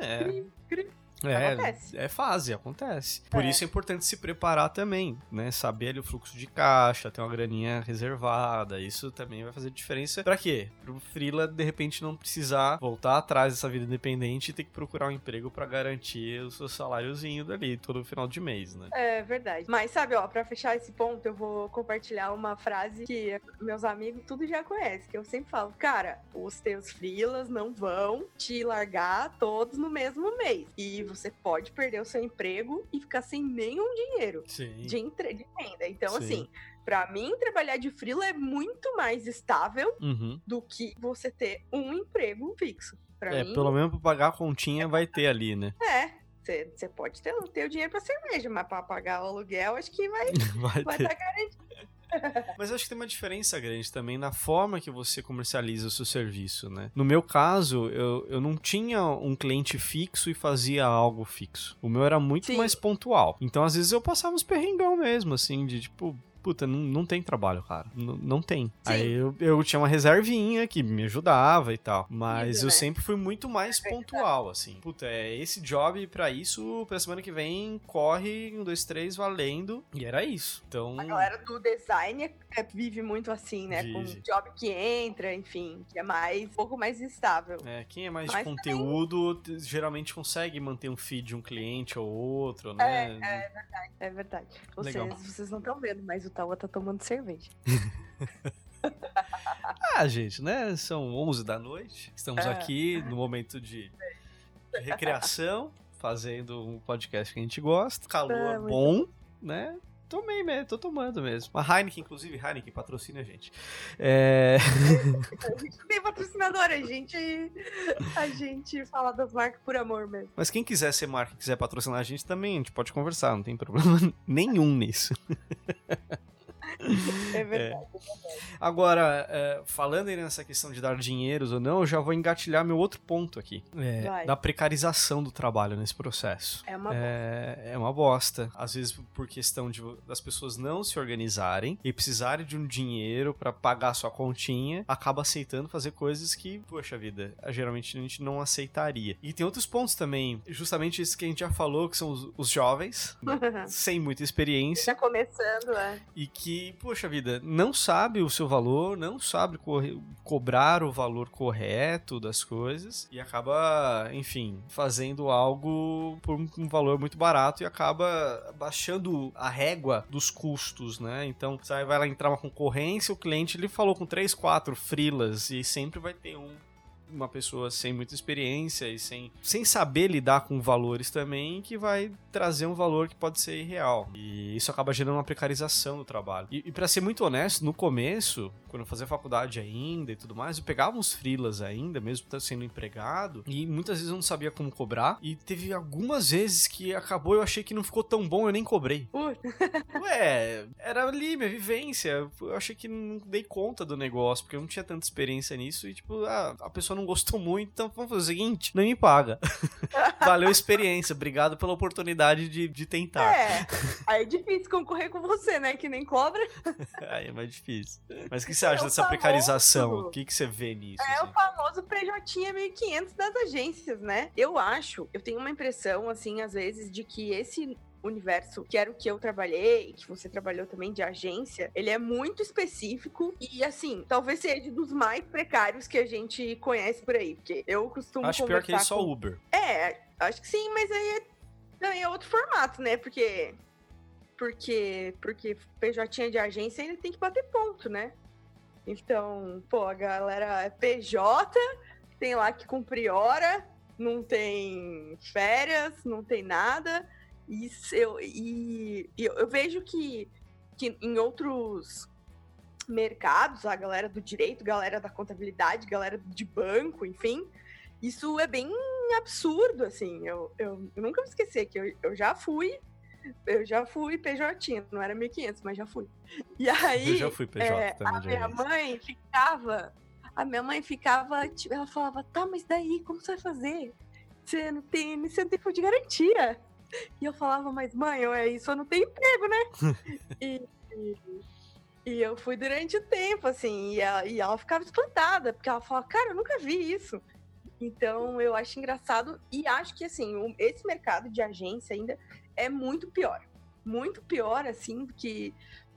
é,
Cri, cri.
É,
Acontece.
é fase, acontece. Por
É.
isso é importante se preparar também, né? Saber ali o fluxo de caixa, ter uma graninha reservada. Isso também vai fazer diferença. Pra quê? Pro Freela, de repente, não precisar voltar atrás dessa vida independente e ter que procurar um emprego pra garantir o seu saláriozinho dali todo final de mês, né?
É verdade. Mas sabe, ó, pra fechar esse ponto, eu vou compartilhar uma frase que meus amigos tudo já conhecem, que eu sempre falo, cara, os teus freelas não vão te largar todos no mesmo mês. E você pode perder o seu emprego e ficar sem nenhum dinheiro
Sim.
de, entre... de renda. Então,
Sim.
assim, pra mim, trabalhar de freela é muito mais estável
Uhum.
do que você ter um emprego fixo. Pra
É,
mim,
pelo menos pra pagar a continha vai ter ali, né?
é. Você pode ter, ter o dinheiro pra cerveja, mas pra pagar o aluguel, acho que vai
Vai
estar garantido.
Mas acho que tem uma diferença grande também na forma que você comercializa o seu serviço, né? No meu caso, eu, eu não tinha um cliente fixo e fazia algo fixo. O meu era muito
Sim.
mais pontual. Então, às vezes, eu passava uns perrengão mesmo, assim, de tipo. Puta, não, não tem trabalho, cara. N- não tem. Aí eu, eu tinha uma reservinha que me ajudava e tal. Mas
Isso,
eu
né?
sempre fui muito mais pontual, assim. Puta, é esse job pra isso, pra semana que vem, corre um, dois, três, valendo. E era isso. Então.
A galera do design é- é- vive muito assim, né? Com
Vive.
job que entra, enfim, que é mais um pouco mais estável.
É, quem é mais
Mas
de conteúdo t- geralmente consegue manter um feed de um cliente ou outro, né?
É verdade. Vocês,
Legal.
vocês não estão vendo, mas o Tawa tá tomando cerveja.
Ah, gente, né? São 11 da noite. Estamos
É.
aqui no momento de, recreação, fazendo um podcast que a gente gosta. Calor
É, muito
bom, né? Tomei mesmo, tô tomando mesmo. A Heineken, inclusive, Heineken patrocina a gente. É...
A gente tem patrocinadora, a gente, a gente fala das marcas por amor mesmo.
Mas quem quiser ser marca e quiser patrocinar a gente também, a gente pode conversar, não tem problema nenhum nisso.
É verdade.
Agora, é, falando aí nessa questão de dar dinheiros ou não, eu já vou engatilhar meu outro ponto aqui. É, da precarização do trabalho nesse processo.
É, uma
É, é uma bosta. Às vezes por questão de, das pessoas não se organizarem e precisarem de um dinheiro pra pagar sua continha, acaba aceitando fazer coisas que, poxa vida, geralmente a gente não aceitaria. E tem outros pontos também, justamente isso que a gente já falou, que são os, os jovens, sem muita experiência
Tá começando, é.
e que, poxa vida, não sabe o seu valor, não sabe corre- cobrar o valor correto das coisas e acaba, enfim, fazendo algo por um valor muito barato e acaba baixando a régua dos custos, né? Então, você vai lá entrar uma concorrência, o cliente ele falou com três, quatro frilas e sempre vai ter um uma pessoa sem muita experiência e sem, sem saber lidar com valores também, que vai trazer um valor que pode ser irreal. E isso acaba gerando uma precarização do trabalho. E, e para ser muito honesto, no começo, quando eu fazia faculdade ainda e tudo mais, eu pegava uns freelas ainda, mesmo sendo empregado, e muitas vezes eu não sabia como cobrar. E teve algumas vezes que acabou, eu achei que não ficou tão bom, eu nem cobrei. Ué, era ali minha vivência. Eu achei que não dei conta do negócio, porque eu não tinha tanta experiência nisso. E, tipo, ah, a pessoa não gostou muito, então vamos fazer o seguinte: não me paga. Valeu a experiência, obrigado pela oportunidade de, de tentar.
É, aí é difícil concorrer com você, né? Que nem cobra.
Aí é mais difícil. Mas o que você acha
É
dessa
famoso-
precarização? O que, que você vê nisso?
É
assim?
o famoso PJ 1500 das agências, né? Eu acho, eu tenho uma impressão, assim, às vezes, de que esse universo, que era o que eu trabalhei, que você trabalhou também de agência, ele é muito específico e, assim, talvez seja dos mais precários que a gente conhece por aí, porque eu costumo
Acho pior que ele
conversar
só
com...
Uber.
É, acho que sim, mas aí é, é outro formato, né? Porque porque porque PJ de agência ele tem que bater ponto, né? Então, pô, a galera é PJ, tem lá que cumprir hora, não tem férias, não tem nada. E eu, e, e eu, eu vejo que, que em outros mercados, a galera do direito, galera da contabilidade, galera de banco, enfim, Isso é bem absurdo, assim. Eu, eu, eu nunca vou esquecer que eu, eu já fui eu já fui PJ, não era 1500, mas já fui. E aí.
Eu já fui PJ é, também.
A minha mãe ficava. A minha mãe ficava. Tipo, ela falava, tá, mas daí, como você vai fazer? Você não tem, você não tem fundo de garantia. E eu falava, mas mãe, eu, é isso eu não tenho emprego, né? e, e, e, eu fui durante o tempo, assim, e ela, e ela ficava espantada, porque ela falava, cara, eu nunca vi isso. Então eu acho engraçado e acho que assim, esse mercado de agência ainda é muito pior. Muito pior, assim, do que,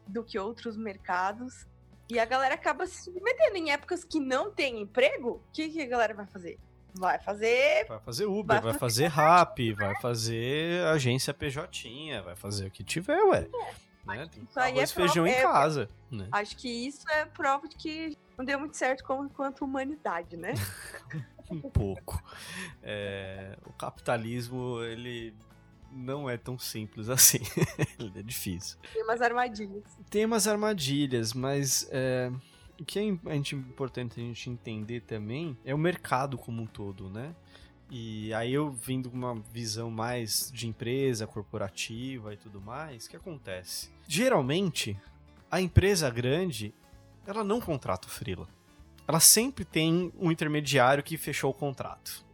do que outros mercados. E a galera acaba se submetendo em épocas que não tem emprego. O que, que a galera vai fazer? Vai fazer.
Vai fazer Uber, vai, vai fazer, Rap, vai fazer agência PJ, vai fazer o que tiver, ué. É. Né? Tem arroz é feijão em é, casa. Né?
Acho que isso é prova de que não deu muito certo como, quanto humanidade, né?
um pouco. É, o capitalismo, ele não é tão simples assim. é difícil.
Tem umas armadilhas.
Tem umas armadilhas, mas é, o que é importante a gente entender também é o mercado como um todo, né? E aí eu vindo com uma visão mais de empresa, corporativa e tudo mais, o que acontece? Geralmente, a empresa grande, ela não contrata o freela. Ela sempre tem um intermediário que fechou o contrato.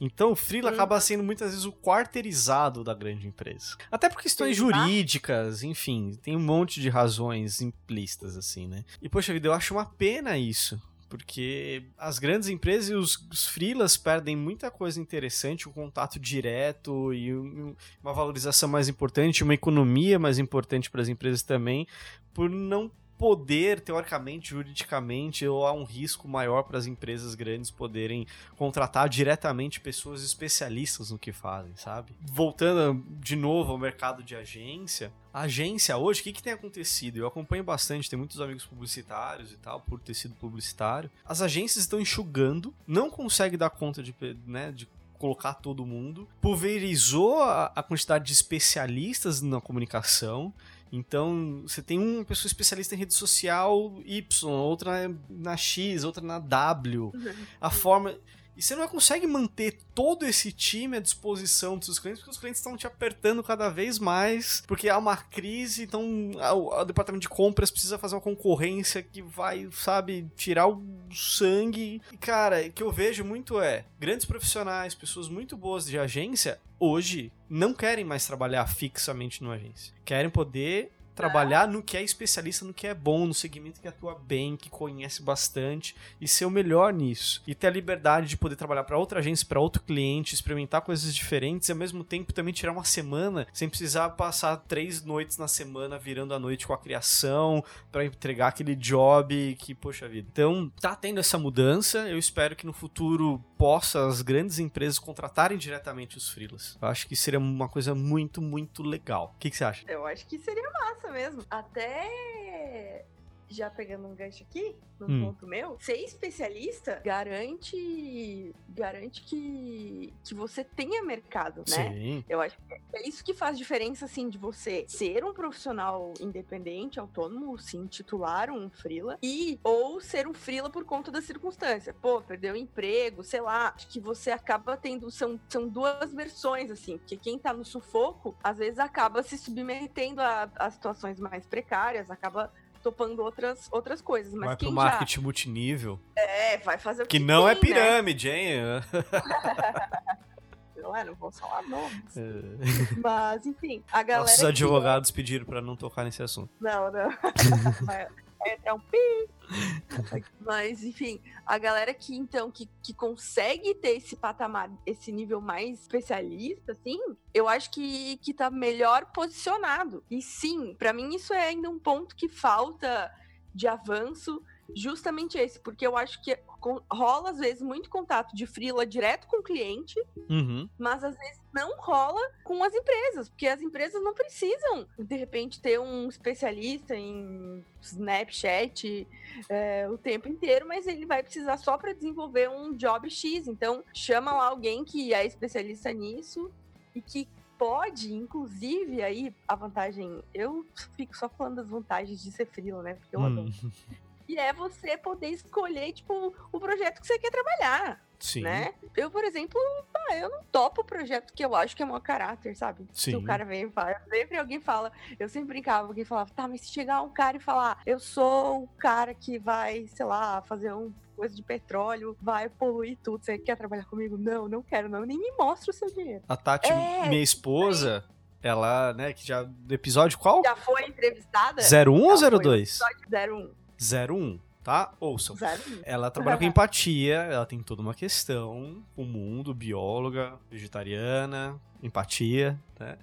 Então o freela acaba sendo muitas vezes o quarteirizado da grande empresa. Até por questões jurídicas, enfim, tem um monte de razões implícitas assim, né? E poxa vida, eu acho uma pena isso. Porque as grandes empresas e os, os freelas perdem muita coisa interessante, o um contato direto e um, uma valorização mais importante, uma economia mais importante para as empresas também, por não poder, teoricamente, juridicamente, ou há um risco maior para as empresas grandes poderem contratar diretamente pessoas especialistas no que fazem, sabe? Voltando de novo ao mercado de agência, a agência hoje, o que, que tem acontecido? Eu acompanho bastante, tem muitos amigos publicitários e tal, por ter sido publicitário. As agências estão enxugando, não consegue dar conta de, né, de colocar todo mundo, pulverizou a quantidade de especialistas na comunicação. Então, você tem uma pessoa especialista em rede social Y, outra na X, outra na W. Uhum. A forma. E você não consegue manter todo esse time à disposição dos seus clientes, porque os clientes estão te apertando cada vez mais, porque há uma crise, então o, departamento de compras precisa fazer uma concorrência que vai, sabe, tirar o sangue. E, cara, o que eu vejo muito é grandes profissionais, pessoas muito boas de agência, hoje não querem mais trabalhar fixamente numa agência. Querem poder trabalhar no que é especialista, no que é bom, no segmento que atua bem, que conhece bastante e ser o melhor nisso. E ter a liberdade de poder trabalhar para outra agência, para outro cliente, experimentar coisas diferentes e ao mesmo tempo também tirar uma semana sem precisar passar três noites na semana virando a noite com a criação para entregar aquele job que, poxa vida. Então, tá tendo essa mudança. Eu espero que no futuro possa as grandes empresas contratarem diretamente os freelas. Eu acho que seria uma coisa muito, muito legal. O que, que você acha?
Eu acho que seria massa mesmo. Até já pegando um gancho aqui, no hum. ponto meu, ser especialista garante garante que, que você tenha mercado, né? Sim. Eu acho que é isso que faz diferença, assim, de você ser um profissional independente, autônomo, sim, titular um freela, e ou ser um freela por conta da circunstância. Pô, perdeu o emprego, sei lá, acho que você acaba tendo, são, são duas versões, assim, porque quem tá no sufoco, às vezes acaba se submetendo a, a situações mais precárias, acaba topando outras, outras coisas. Mas
vai
quem
pro marketing já... multinível.
É, vai fazer o
que
Que
não
é
tem, é pirâmide, né? hein?
não é, não vou falar nomes. É. Mas, enfim, a galera.
Nossos advogados que... pediram pra não tocar nesse assunto.
Não, não. é um pi. Mas, enfim, a galera que então que, que consegue ter esse patamar, esse nível mais especialista, assim, eu acho que, que tá melhor posicionado. E sim, para mim isso é ainda um ponto que falta de avanço justamente esse, porque eu acho que rola às vezes muito contato de freela direto com o cliente,
uhum.
mas às vezes não rola com as empresas, porque as empresas não precisam de repente ter um especialista em Snapchat é, o tempo inteiro, mas ele vai precisar só para desenvolver um job X. Então chama lá alguém que é especialista nisso e que pode, inclusive, aí a vantagem. Eu fico só falando das vantagens de ser freela, né? Porque eu hum. adoro. E é você poder escolher, tipo, o projeto que você quer trabalhar.
Sim.
Né? Eu, por exemplo, ah, eu não topo o projeto que eu acho que é mau caráter, sabe?
Sim.
Se o cara vem e fala, sempre alguém fala, eu sempre brincava, alguém falava, tá, mas se chegar um cara e falar, eu sou o cara que vai, sei lá, fazer um coisa de petróleo, vai poluir tudo, você quer trabalhar comigo? Não, não quero, não, nem me mostra o seu dinheiro.
A Tati,
É,
minha esposa, ela, né, que já. Episódio qual?
Já foi entrevistada?
01 ou
Já foi,
02?
Episódio 01.
01, tá? Ouçam.
01.
Ela trabalha com empatia, ela tem toda uma questão o mundo, bióloga, vegetariana, empatia, né?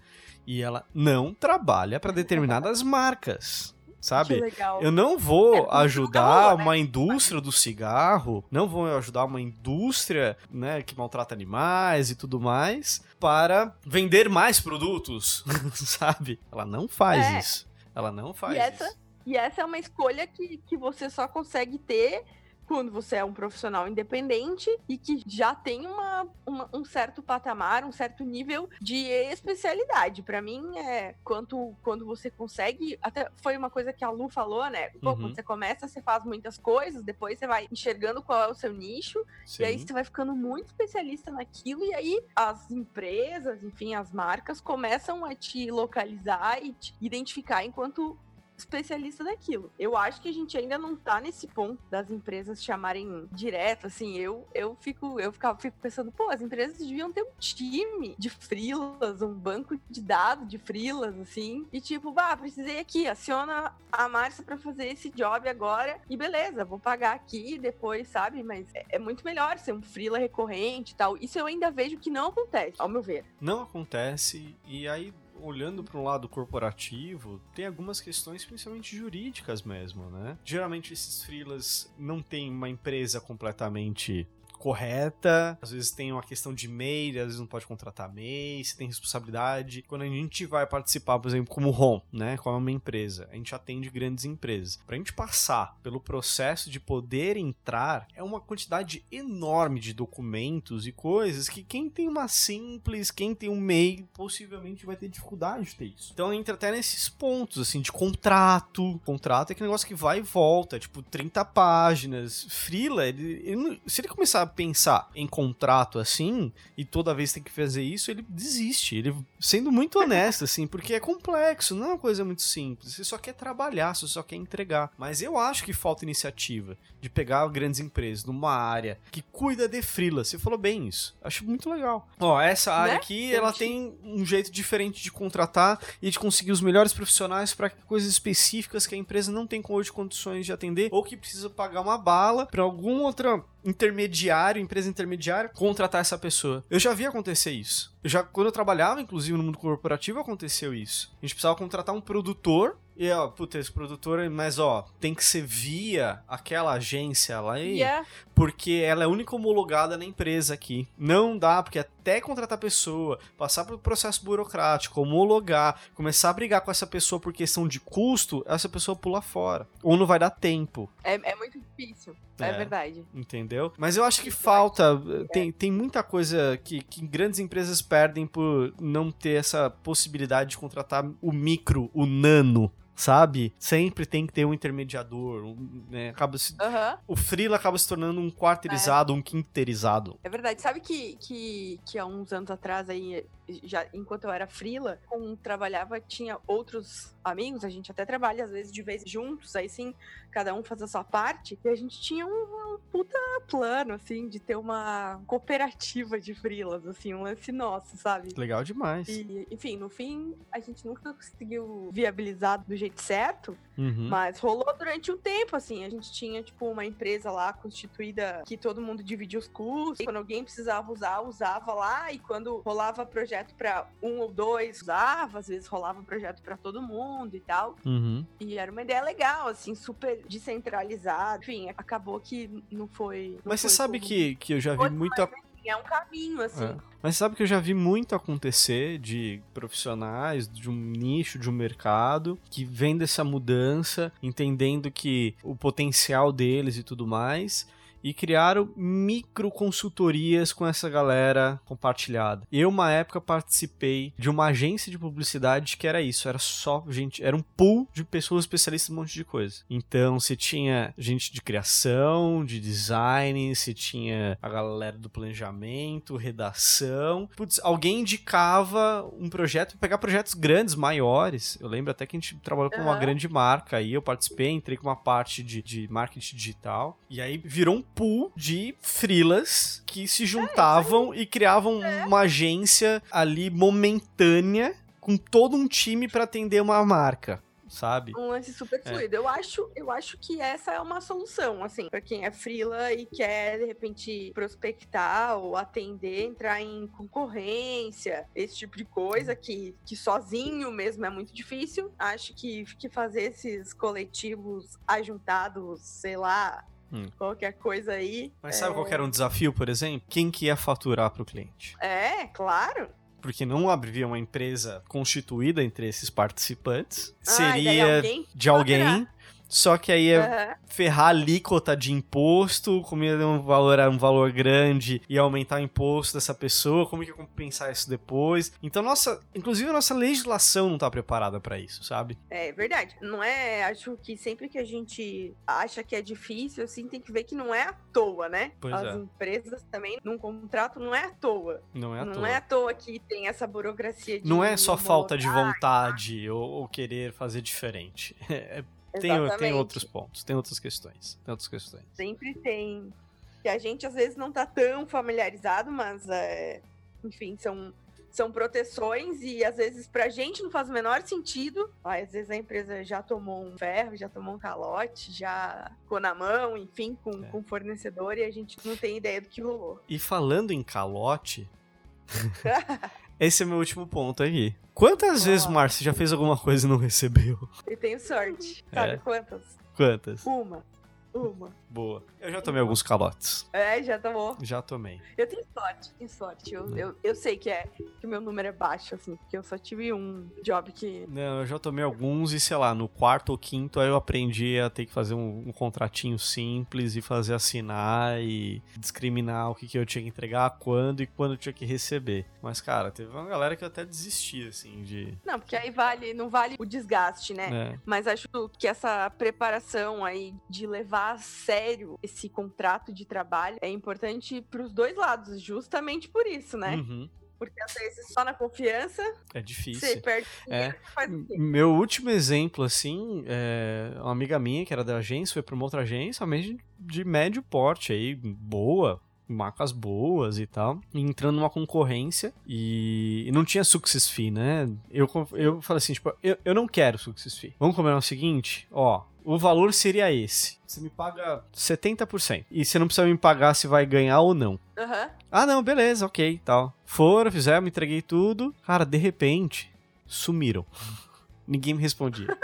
E ela não trabalha para determinadas marcas,
Que
sabe?
legal.
Eu não vou
É
ajudar
né?
uma indústria do cigarro, não vou ajudar uma indústria, né, que maltrata animais e tudo mais para vender mais produtos, sabe? Ela não faz
É.
isso. Ela não faz
E essa-
isso.
E essa é uma escolha que, que você só consegue ter quando você é um profissional independente e que já tem uma, uma- um certo patamar, um certo nível de especialidade. Pra mim, é quanto, quando você consegue. Até foi uma coisa que a Lu falou, né? Pô,
Uhum.
Quando você começa, você faz muitas coisas, depois você vai enxergando qual é o seu nicho, e aí
Sim.
você vai ficando muito especialista naquilo, e aí as empresas, enfim, as marcas começam a te localizar e te identificar enquanto especialista daquilo. Eu acho que a gente ainda não tá nesse ponto das empresas chamarem direto, assim, eu eu fico eu ficava fico pensando, pô, as empresas deviam ter um time de freelas, um banco de dados de freelas assim, e tipo, bah, precisei aqui, aciona a Márcia pra fazer esse job agora e beleza, vou pagar aqui depois, sabe? Mas é, é muito melhor ser um freela recorrente e tal. Isso eu ainda vejo que não acontece, ao meu ver.
Não acontece, e aí, olhando para um lado corporativo, tem algumas questões, principalmente jurídicas mesmo, né? Geralmente esses freelas não têm uma empresa completamente correta, às vezes tem uma questão de MEI, às vezes não pode contratar MEI, você tem responsabilidade. Quando a gente vai participar, por exemplo, como ROM, né, como uma empresa, a gente atende grandes empresas. Pra gente passar pelo processo de poder entrar, é uma quantidade enorme de documentos e coisas que quem tem uma simples, quem tem um MEI, possivelmente vai ter dificuldade de ter isso. Então entra até nesses pontos, assim, de contrato. Contrato é aquele negócio que vai e volta, tipo, 30 páginas. Freela, ele, ele se ele começar a pensar em contrato assim, e toda vez tem que fazer isso, ele desiste. Ele sendo muito honesto, assim, porque é complexo, não é uma coisa muito simples. Você só quer trabalhar, você só quer entregar. Mas eu acho que falta iniciativa de pegar grandes empresas numa área que cuida de freela. Você falou bem isso. Acho muito legal. Ó, essa área
Né?
aqui, ela
Gente.
tem um jeito diferente de contratar e de conseguir os melhores profissionais para coisas específicas que a empresa não tem hoje condições de atender ou que precisa pagar uma bala para algum outro intermediário, empresa intermediária, contratar essa pessoa. Eu já vi acontecer isso. Eu já, quando eu trabalhava, inclusive, no mundo corporativo, aconteceu isso. A gente precisava contratar um produtor. E, ó, puta, esse produtor, mas, ó, tem que ser via aquela agência lá E
é,
porque ela é a única homologada na empresa aqui. Não dá, porque até contratar a pessoa, passar pelo processo burocrático, homologar, começar a brigar com essa pessoa por questão de custo, essa pessoa pula fora. Ou não vai dar tempo,
é, é muito difícil. É,
É.
verdade.
entendeu? Mas eu acho que falta. Tem, tem muita coisa que, que grandes empresas perdem por não ter essa possibilidade de contratar o micro, o nano. Sabe? Sempre tem que ter um intermediador. um, né? Acaba se-
Aham.
o freela acaba se tornando um quarteirizado, um quinterizado.
É verdade. Sabe que, que, que há uns anos atrás, aí, já, enquanto eu era frila, com trabalhava, tinha outros amigos, a gente até trabalha às vezes de vez juntos, aí sim, cada um faz a sua parte, e a gente tinha um, um puta plano, assim, de ter uma cooperativa de frilas, assim, um lance nosso, sabe?
Legal demais.
E, enfim, no fim, a gente nunca conseguiu viabilizar do jeito certo,
Uhum.
mas rolou durante um tempo, assim. A gente tinha, tipo, uma empresa lá constituída que todo mundo dividia os custos. Quando alguém precisava usar, usava lá. E quando rolava projeto pra um ou dois, usava. Às vezes rolava projeto pra todo mundo e tal.
Uhum.
E era uma ideia legal, assim, super descentralizada. Enfim, acabou que não foi. não
Mas você
foi
sabe
como-
que, que eu já vi
enfim, É um caminho, assim.
É. Mas sabe que eu já vi muito acontecer de profissionais de um nicho, de um mercado, que vem dessa mudança, entendendo que o potencial deles e tudo mais. E criaram micro consultorias com essa galera compartilhada. Eu, uma época, participei de uma agência de publicidade que era isso, era só gente, era um pool de pessoas especialistas em um monte de coisa. Então, se tinha gente de criação, de design, se tinha a galera do planejamento, redação. Putz, alguém indicava um projeto, pegar projetos grandes, maiores. Eu lembro até que a gente trabalhou com uma grande marca aí, eu participei, entrei com uma parte de, de marketing digital. E aí virou um pool de frilas que se juntavam é, e criavam é. uma agência ali momentânea com todo um time para atender uma marca sabe?
Um lance super é. fluido. É. Eu, acho, eu acho que essa é uma solução, assim, para quem é frila e quer, de repente, prospectar ou atender, entrar em concorrência, esse tipo de coisa que, que sozinho mesmo é muito difícil. Acho que, que fazer esses coletivos ajuntados, sei lá, Hum. Qualquer coisa aí.
Mas sabe é... qual era um desafio, por exemplo? Quem que ia faturar para o cliente?
É, claro
porque não havia uma empresa constituída entre esses participantes. Ah, Seria alguém de alguém só que aí é uhum. ferrar a alíquota de imposto, como ia um valor, um valor grande e aumentar o imposto dessa pessoa, como que ia compensar isso depois. Então, nossa, inclusive a nossa legislação não tá preparada para isso, sabe?
É verdade. Não é, acho que sempre que a gente acha que é difícil, assim, tem que ver que não é à toa, né?
Pois
As
é.
empresas também, num contrato, não é à toa.
Não é à
não
toa.
Não é à toa que tem essa burocracia de.
Não é só falta de vontade ou, ou querer fazer diferente. É tem, tem outros pontos, tem outras questões. Tem outras questões.
Sempre tem. Que a gente às vezes não tá tão familiarizado, mas é, enfim, são, são proteções e às vezes pra gente não faz o menor sentido. Às vezes a empresa já tomou um ferro, já tomou um calote, já ficou na mão, enfim, com, é. com fornecedor e a gente não tem ideia do que rolou.
E falando em calote, esse é meu último ponto aqui. Quantas oh. vezes, Márcio, já fez alguma coisa e não recebeu?
E tenho sorte. Sabe
é.
quantas?
Quantas?
Uma. Uma.
Boa. Eu já tomei alguns calotes.
É, já tomou?
Já tomei.
Eu tenho sorte, tenho sorte. Eu, eu, eu sei que é que o meu número é baixo, assim, porque eu só tive um job que.
Não, eu já tomei alguns e, sei lá, no quarto ou quinto aí eu aprendi a ter que fazer um, um contratinho simples e fazer assinar e discriminar o que, que eu tinha que entregar, quando e quando eu tinha que receber. Mas, cara, teve uma galera que eu até desisti, assim, de.
Não, porque aí vale, não vale o desgaste, né? É. Mas acho que essa preparação aí de levar a sério esse contrato de trabalho é importante para os dois lados, justamente por isso, né?
Uhum.
Porque às vezes só na confiança.
É difícil.
Você perde
é. Meu último exemplo, assim, é uma amiga minha que era da agência, foi para uma outra agência, mas de, de médio porte aí, boa, marcas boas e tal, entrando numa concorrência e, e, não tinha success fee, né? Eu, eu falei assim, tipo, eu, eu não quero success fee. Vamos combinar o seguinte, ó, o valor seria esse. Você me paga 70%. E você não precisa me pagar se vai ganhar ou não.
Uhum.
Ah, não, beleza, ok, tal. Foram, fizeram, me entreguei tudo. Cara, de repente, sumiram. Ninguém me respondia.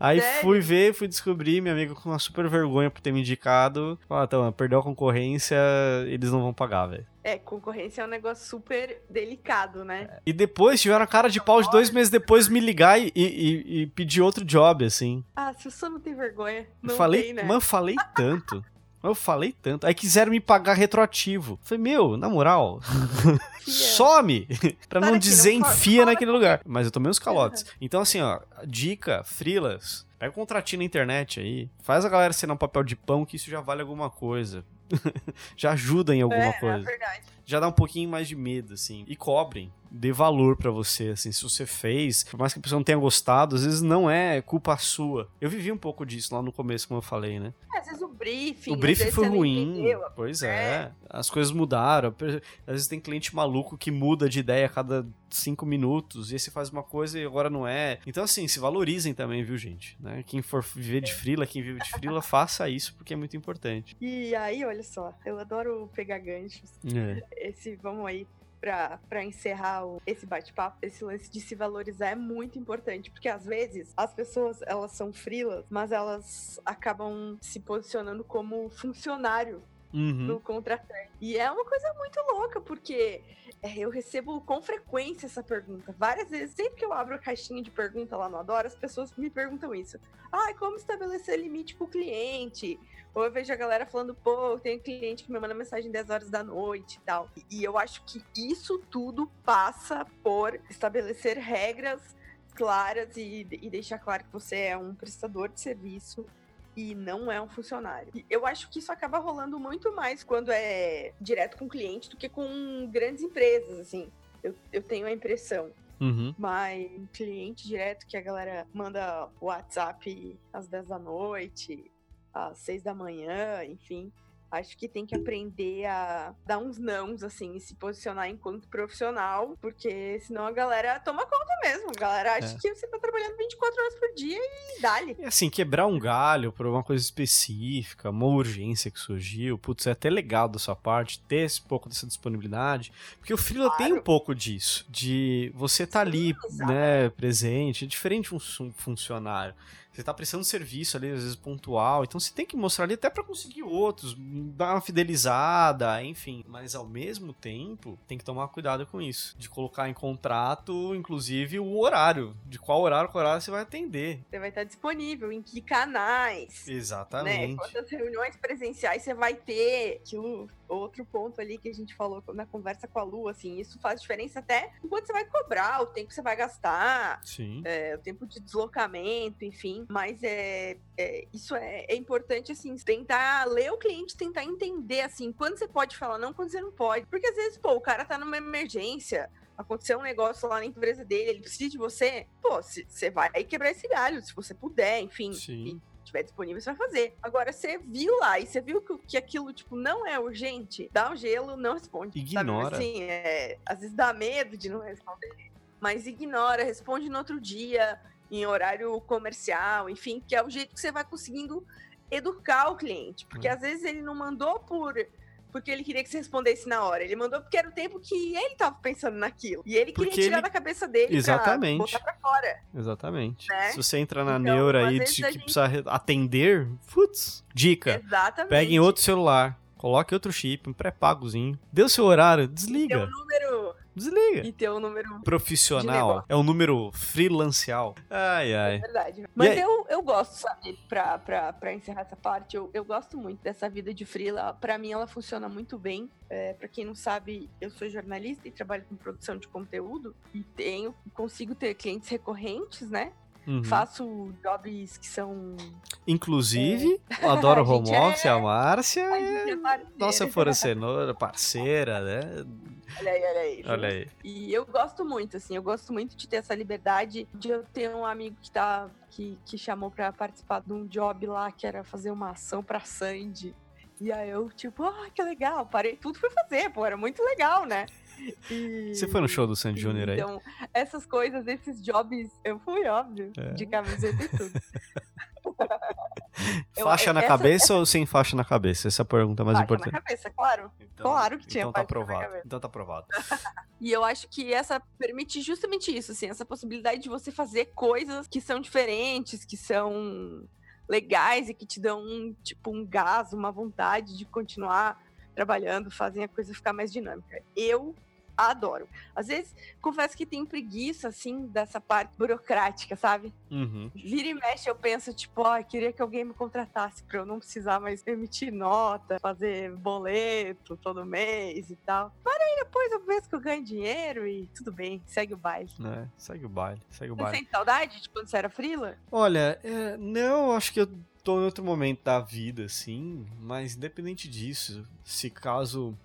Aí Sério? fui ver, fui descobrir, minha amiga com uma super vergonha por ter me indicado. Ah, então, perdeu a concorrência, eles não vão pagar, velho.
É, concorrência é um negócio super delicado, né?
E depois tiveram a cara de pau de dois meses depois me ligar e, e, e pedir outro job, assim.
Ah, se você não tem vergonha. Não
falei,
tem, né?
Mano, falei tanto. Eu falei tanto. Aí quiseram me pagar retroativo. Falei, meu, na moral, some! pra não dizer não enfia naquele lugar. Mas eu tomei uns calotes. Então, assim, ó, dica, frilas. Pega um contratinho na internet aí. Faz a galera assinar um papel de pão que isso já vale alguma coisa. já ajuda em alguma
é,
coisa.
É verdade.
Já dá um pouquinho mais de medo, assim. E cobrem. Dê valor para você, assim. Se você fez, por mais que a pessoa não tenha gostado, às vezes não é culpa sua. Eu vivi um pouco disso lá no começo, como eu falei, né?
É, às vezes o briefing.
O briefing foi ruim. Pois é. é. As coisas mudaram. Às vezes tem cliente maluco que muda de ideia a cada cinco minutos. E aí você faz uma coisa e agora não é. Então, assim, se valorizem também, viu, gente? Né? Quem for viver de frila, quem vive de frila, faça isso, porque é muito importante.
E aí, olha só, eu adoro pegar ganchos.
É.
Esse, vamos aí, para encerrar o, esse bate-papo, esse lance de se valorizar é muito importante, porque às vezes as pessoas elas são frilas, mas elas acabam se posicionando como funcionário
uhum.
do contratante. E é uma coisa muito louca, porque é, eu recebo com frequência essa pergunta. Várias vezes, sempre que eu abro a caixinha de pergunta lá no Adoro, as pessoas me perguntam isso. Ah, como estabelecer limite com o cliente? Ou eu vejo a galera falando, pô, eu tenho cliente que me manda mensagem 10 horas da noite e tal. E, eu acho que isso tudo passa por estabelecer regras claras e, e deixar claro que você é um prestador de serviço e não é um funcionário. E eu acho que isso acaba rolando muito mais quando é direto com o cliente do que com grandes empresas, assim. Eu, eu tenho a impressão.
Uhum.
Mas cliente direto que a galera manda WhatsApp às 10 da noite, às 6 da manhã, enfim. Acho que tem que aprender a dar uns nãos, assim, e se posicionar enquanto profissional, porque senão a galera toma conta mesmo. A galera acha
É.
que você tá trabalhando 24 horas por dia e dá-lhe.
E assim, quebrar um galho por uma coisa específica, uma urgência que surgiu, putz, é até legal da sua parte ter esse pouco dessa disponibilidade, porque o freela tem um
Claro.
pouco disso, de você tá ali, né, presente, é diferente de um fun- funcionário. Você tá prestando serviço ali, às vezes pontual, então você tem que mostrar ali até pra conseguir outros, dar uma fidelizada, enfim. Mas ao mesmo tempo, tem que tomar cuidado com isso, de colocar em contrato, inclusive, o horário, de qual horário, qual horário você vai atender.
Você vai estar disponível em que canais. Né?
Exatamente.
Quantas reuniões presenciais você vai ter? Aquilo, outro ponto ali que a gente falou na conversa com a Lu, assim, isso faz diferença até quanto você vai cobrar, o tempo que você vai gastar,
Sim.
é, o tempo de deslocamento, enfim. Mas é, é, isso é, é importante, assim, tentar ler o cliente, tentar entender, assim, quando você pode falar não, quando você não pode. Porque às vezes, pô, o cara tá numa emergência, aconteceu um negócio lá na empresa dele, ele precisa de você, pô, se- você vai quebrar esse galho, se você puder, enfim.
Sim.
Tiver disponível, você vai fazer. Agora, você viu lá e você viu que, que aquilo, tipo, não é urgente, dá um gelo, não responde.
Ignora.
Sabe? Assim, é, às vezes dá medo de não responder, mas ignora, responde no outro dia, em horário comercial, enfim, que é o jeito que você vai conseguindo educar o cliente. Porque
Hum.
às vezes ele não mandou por porque ele queria que você respondesse na hora. Ele mandou porque era o tempo que ele tava pensando naquilo. E ele queria
Porque
tirar
ele-
da cabeça dele
Exatamente.
pra botar pra fora.
Exatamente.
Né?
Se você entra na
Então,
neura aí de que
gente-
precisa re- atender, putz, dica.
Exatamente.
Peguem outro celular, coloque outro chip, um pré-pagozinho. O seu horário, desliga.
um número.
Desliga.
E ter um número
Profissional. É um número freelancial. Ai,
É
ai.
verdade. Mas eu, eu gosto, sabe, pra, pra, pra encerrar essa parte, eu, eu gosto muito dessa vida de freela. Pra mim, ela funciona muito bem. É, pra quem não sabe, eu sou jornalista e trabalho com produção de conteúdo. E tenho, consigo ter clientes recorrentes, né?
Uhum.
Faço jobs que são.
Inclusive, eu adoro
gente
home office,
é-
a Márcia
A
é
gente é parceiro.
nossa fornecedora, parceira, né?
Olha aí, olha aí.
Olha aí.
E eu gosto muito, assim, eu gosto muito de ter essa liberdade de eu ter um amigo que tá. que, que chamou pra participar de um job lá que era fazer uma ação pra Sandy. E aí eu, tipo, ah, que legal, parei tudo fui fazer, pô, era muito legal, né? E-
Você foi no show do Sandy Júnior aí?
Então, essas coisas, esses jobs, eu fui, óbvio,
É.
de camiseta e tudo. eu-
Faixa na
essa-
cabeça ou sem faixa na cabeça? Essa é a pergunta mais
Faixa
importante.
na cabeça, claro.
Então,
Claro que tinha
Então tá
faixa na
aprovado.
cabeça.
Então tá aprovado.
E eu acho que essa permite justamente isso, assim, essa possibilidade de você fazer coisas que são diferentes, que são legais e que te dão um, tipo, um gás, uma vontade de continuar trabalhando, fazem a coisa ficar mais dinâmica. Eu adoro. Às vezes, confesso que tenho preguiça, assim, dessa parte burocrática, sabe?
Uhum.
Vira e mexe, eu penso, tipo, ó, queria que alguém me contratasse pra eu não precisar mais emitir nota, fazer boleto todo mês e tal. Para aí depois eu penso que eu ganho dinheiro e tudo bem, segue o baile.
É, segue o baile, segue o
Você
baile.
sente saudade de quando você era frila?
Olha, é, não, acho que eu tô em outro momento da vida, assim, mas independente disso, se caso,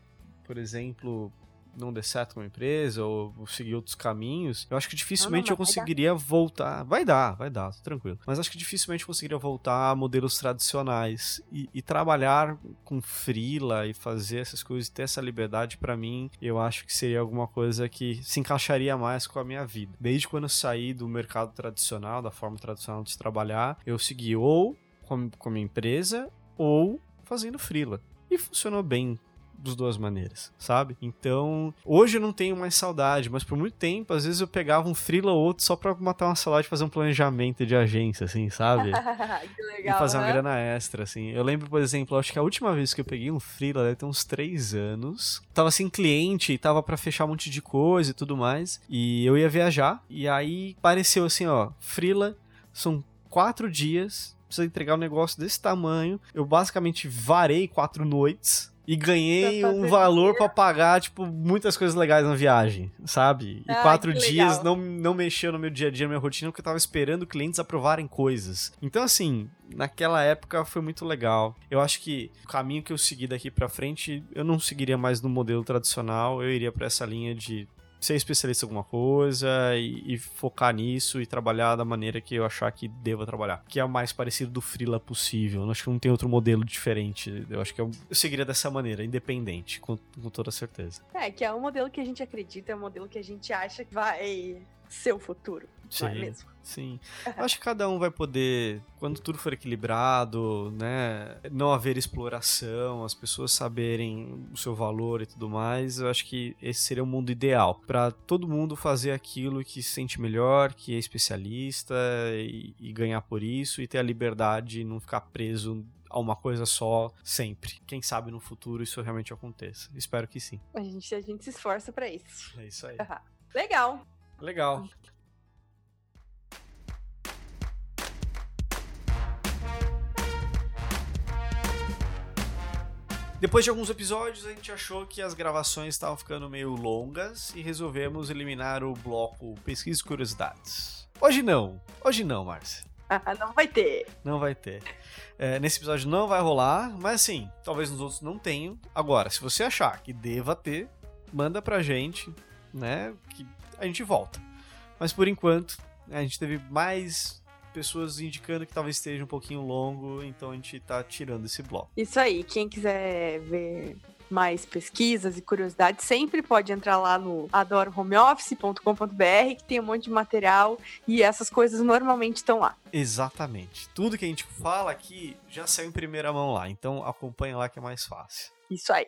por exemplo, não der certo com a empresa ou eu seguir outros caminhos, eu acho que dificilmente
Não,
eu
não, dar.
conseguiria voltar. Vai dar, vai dar, tranquilo. Mas acho que dificilmente eu conseguiria voltar a modelos tradicionais e, e trabalhar com freela e fazer essas coisas, ter essa liberdade pra mim, eu acho que seria alguma coisa que se encaixaria mais com a minha vida. Desde quando eu saí do mercado tradicional, da forma tradicional de trabalhar, eu segui ou com, com a minha empresa ou fazendo freela. E funcionou bem das duas maneiras, sabe? Então, hoje eu não tenho mais saudade, mas por muito tempo, às vezes eu pegava um freela ou outro só pra matar uma saudade e fazer um planejamento de agência, assim, sabe?
que legal.
e fazer uma
né?
grana extra, assim. Eu lembro, por exemplo, acho que a última vez que eu peguei um freela deve ter uns três anos. Tava sem cliente, tava para fechar um monte de coisa e tudo mais. E eu ia viajar, e aí pareceu assim, ó, freela, são quatro dias, precisa entregar um negócio desse tamanho. Eu basicamente varei quatro noites. E ganhei um valor pra pagar, tipo, muitas coisas legais na viagem, sabe? E
Ah,
quatro dias
legal.
não, não mexeu no meu dia a dia, na minha rotina, porque eu tava esperando clientes aprovarem coisas. Então, assim, naquela época foi muito legal. Eu acho que o caminho que eu segui daqui pra frente, eu não seguiria mais no modelo tradicional, eu iria pra essa linha de ser especialista em alguma coisa e, e focar nisso e trabalhar da maneira que eu achar que deva trabalhar. Que é o mais parecido do freela possível. Eu acho que não tem outro modelo diferente. Eu acho que eu, eu seguiria dessa maneira, independente, com, com toda certeza.
É, que é o modelo que a gente acredita, é o modelo que a gente acha que vai ser o futuro. Não é
Sim.
mesmo?
Sim. Acho que cada um vai poder, quando tudo for equilibrado, né? Não haver exploração, as pessoas saberem o seu valor e tudo mais, eu acho que esse seria o mundo ideal. Pra todo mundo fazer aquilo que se sente melhor, que é especialista e, e ganhar por isso e ter a liberdade e não ficar preso a uma coisa só sempre. Quem sabe no futuro isso realmente aconteça. Espero que sim.
A gente, a gente se esforça pra isso.
É isso aí.
Legal.
Legal. Depois de alguns episódios, a gente achou que as gravações estavam ficando meio longas e resolvemos eliminar o bloco Pesquisa e Curiosidades. Hoje não. Hoje não, Márcia.
Não vai ter.
Não vai ter. É, nesse episódio não vai rolar, mas assim, talvez nos outros não tenham. Agora, se você achar que deva ter, manda pra gente, né? Que a gente volta. Mas por enquanto, a gente teve mais pessoas indicando que talvez esteja um pouquinho longo, então a gente tá tirando esse bloco.
Isso aí, quem quiser ver mais pesquisas e curiosidades, sempre pode entrar lá no adorohomeoffice.com.br, que tem um monte de material e essas coisas normalmente estão lá.
Exatamente. Tudo que a gente fala aqui já saiu em primeira mão lá, então acompanha lá que é mais fácil.
Isso aí.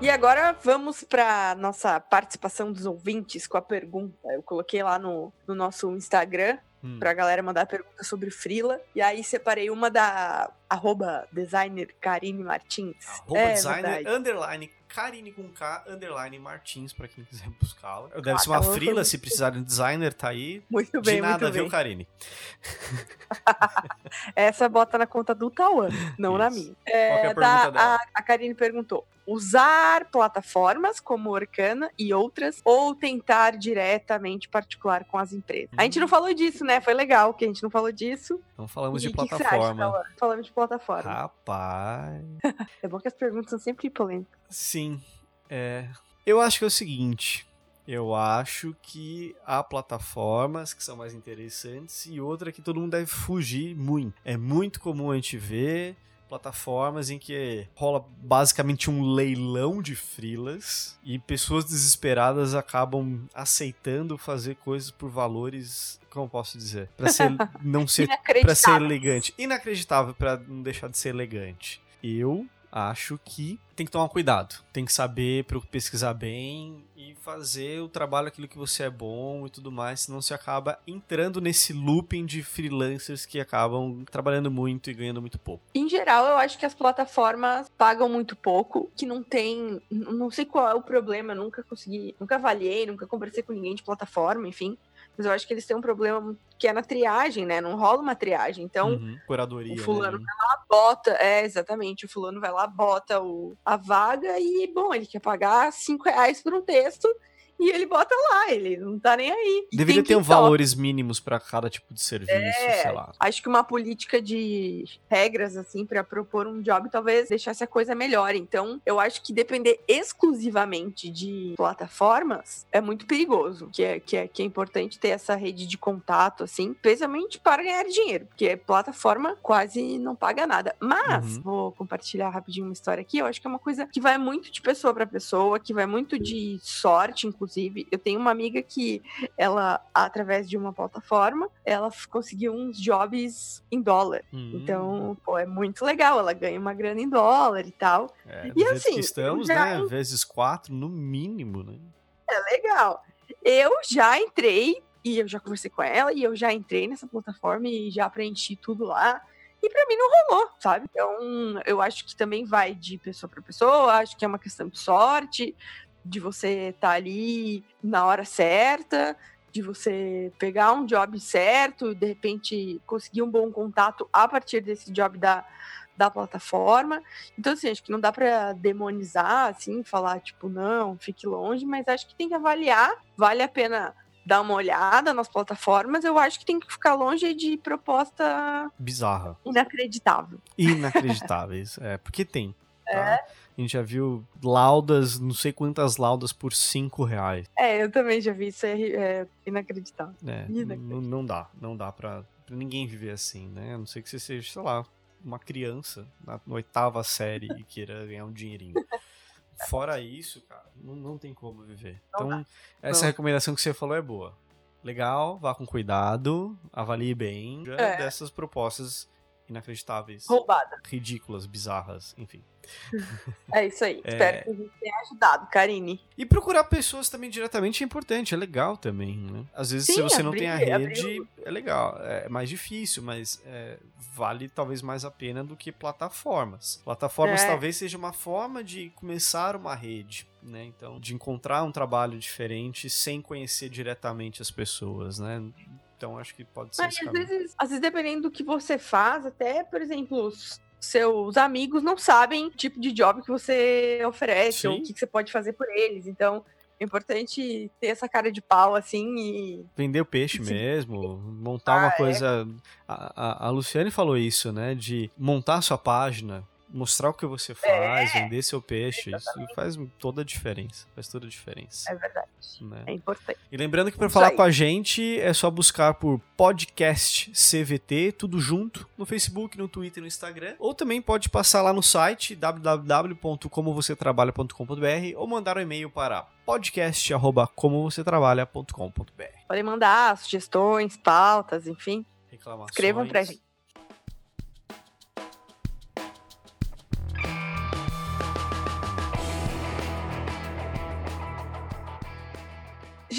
E agora vamos para nossa participação dos ouvintes com a pergunta. Eu coloquei lá no, no nosso Instagram
Hum.
pra galera mandar pergunta sobre Frila. E aí separei uma da arroba designer Karine Martins.
Arroba
É
designer,
verdade.
underline, Karine com K, underline Martins, pra quem quiser buscá-la. Deve
Ah,
ser uma
tá
frila, se precisar de designer, tá aí.
Muito
De
bem,
nada,
muito
viu,
bem.
Karine?
Essa bota na conta do Tauan, não na
Isso.
minha.
Qual que é a
É,
pergunta
da-
dela?
a, a Karine perguntou: usar plataformas como Orkana e outras ou tentar diretamente particular com as empresas? A gente não falou disso, né? Foi legal que a gente não falou disso.
Então falamos
E
de
acha,
plataforma.
Tauan? Falamos de plataforma.
Rapaz.
É bom que as perguntas são sempre polêmicas.
Sim. É. Eu acho que é o seguinte. Eu acho que há plataformas que são mais interessantes e outra que todo mundo deve fugir muito. É muito comum a gente ver plataformas em que rola basicamente um leilão de frilas e pessoas desesperadas acabam aceitando fazer coisas por valores, como posso dizer, Pra ser não ser Pra ser elegante. Inacreditável pra não deixar de ser elegante. Eu acho que tem que tomar cuidado. Tem que saber pesquisar bem e fazer o trabalho aquilo que você é bom e tudo mais, senão você acaba entrando nesse looping de freelancers que acabam trabalhando muito e ganhando muito pouco.
Em geral, eu acho que as plataformas pagam muito pouco, que não tem. Não sei qual é o problema, eu nunca consegui. Nunca avaliei, nunca conversei com ninguém de plataforma, enfim. Mas eu acho que eles têm um problema que é na triagem, né? Não rola uma triagem. Então,
Uhum. Curadoria.
o fulano
né?
bota. É, exatamente. O fulano vai lá, bota o, a vaga e, bom, ele quer pagar cinco reais por um texto e ele bota lá, ele não tá nem aí.
Deveria ter um valores mínimos pra cada tipo de serviço,
É,
sei lá.
Acho que uma política de regras, assim, pra propor um job, talvez deixasse a coisa melhor. Então, eu acho que depender exclusivamente de plataformas é muito perigoso. Que é, que é, que é importante ter essa rede de contato, assim, especialmente para ganhar dinheiro, porque plataforma quase não paga nada. Mas,
Uhum.
vou compartilhar rapidinho uma história aqui, eu acho que é uma coisa que vai muito de pessoa para pessoa, que vai muito de sorte, inclusive inclusive. Eu tenho uma amiga que ela, através de uma plataforma, ela conseguiu uns jobs em dólar. Hum. Então, pô, é muito legal. Ela ganha uma grana em dólar e tal.
É, e assim. estamos, já... né? Vezes quatro, no mínimo, né?
É legal. Eu já entrei e eu já conversei com ela e eu já entrei nessa plataforma e já preenchi tudo lá. E para mim não rolou, sabe? Então, eu acho que também vai de pessoa para pessoa, acho que é uma questão de sorte, de você estar tá ali na hora certa, de você pegar um job certo de repente conseguir um bom contato a partir desse job da, da plataforma. Então, assim, acho que não dá para demonizar, assim, falar, tipo, não, fique longe, mas acho que tem que avaliar, vale a pena dar uma olhada nas plataformas, eu acho que tem que ficar longe de proposta
bizarra,
inacreditável.
Inacreditáveis, é, porque tem. Tá? É. A gente já viu laudas, não sei quantas laudas por cinco reais.
É, eu também já vi, isso é, é inacreditável.
É, inacreditável. Não dá, não dá pra, pra, ninguém viver assim, né? A não ser que você seja, sei lá, uma criança na, na oitava série e queira ganhar um dinheirinho. Fora isso, cara, não, não tem como viver. Então, essa recomendação que você falou é boa. Legal, vá com cuidado, avalie bem é. dessas propostas inacreditáveis.
Roubada.
Ridículas, bizarras, enfim.
É isso aí. É... Espero que a gente tenha ajudado, Karine.
E procurar pessoas também diretamente é importante, é legal também, né? Às vezes, Sim, se você abrir, não tem a rede, abrir. é legal. É mais difícil, mas é, vale talvez mais a pena do que plataformas. Plataformas é. talvez seja uma forma de começar uma rede, né? Então, de encontrar um trabalho diferente sem conhecer diretamente as pessoas, né? Então acho que pode ser. Mas,
às, vezes, às vezes, dependendo do que você faz, até, por exemplo, seus amigos não sabem o tipo de job que você oferece Sim. ou o que, você pode fazer por eles. Então, é importante ter essa cara de pau, assim, e...
Vender o peixe Sim. mesmo, montar ah, uma é. coisa... É. A, a, a Luciane falou isso, né, de montar sua página, mostrar o que você faz, é, vender seu peixe, exatamente. isso faz toda a diferença. Faz toda a diferença.
É verdade. Né? É importante.
E lembrando que para falar aí. com a gente é só buscar por podcast CVT, tudo junto, no Facebook, no Twitter, no Instagram. Ou também pode passar lá no site www.comovocêtrabalha.com.br ou mandar um e-mail para podcast@comovocêtrabalha.com.br.
Podem mandar sugestões, pautas, enfim.
Reclamações.
Escrevam pra gente.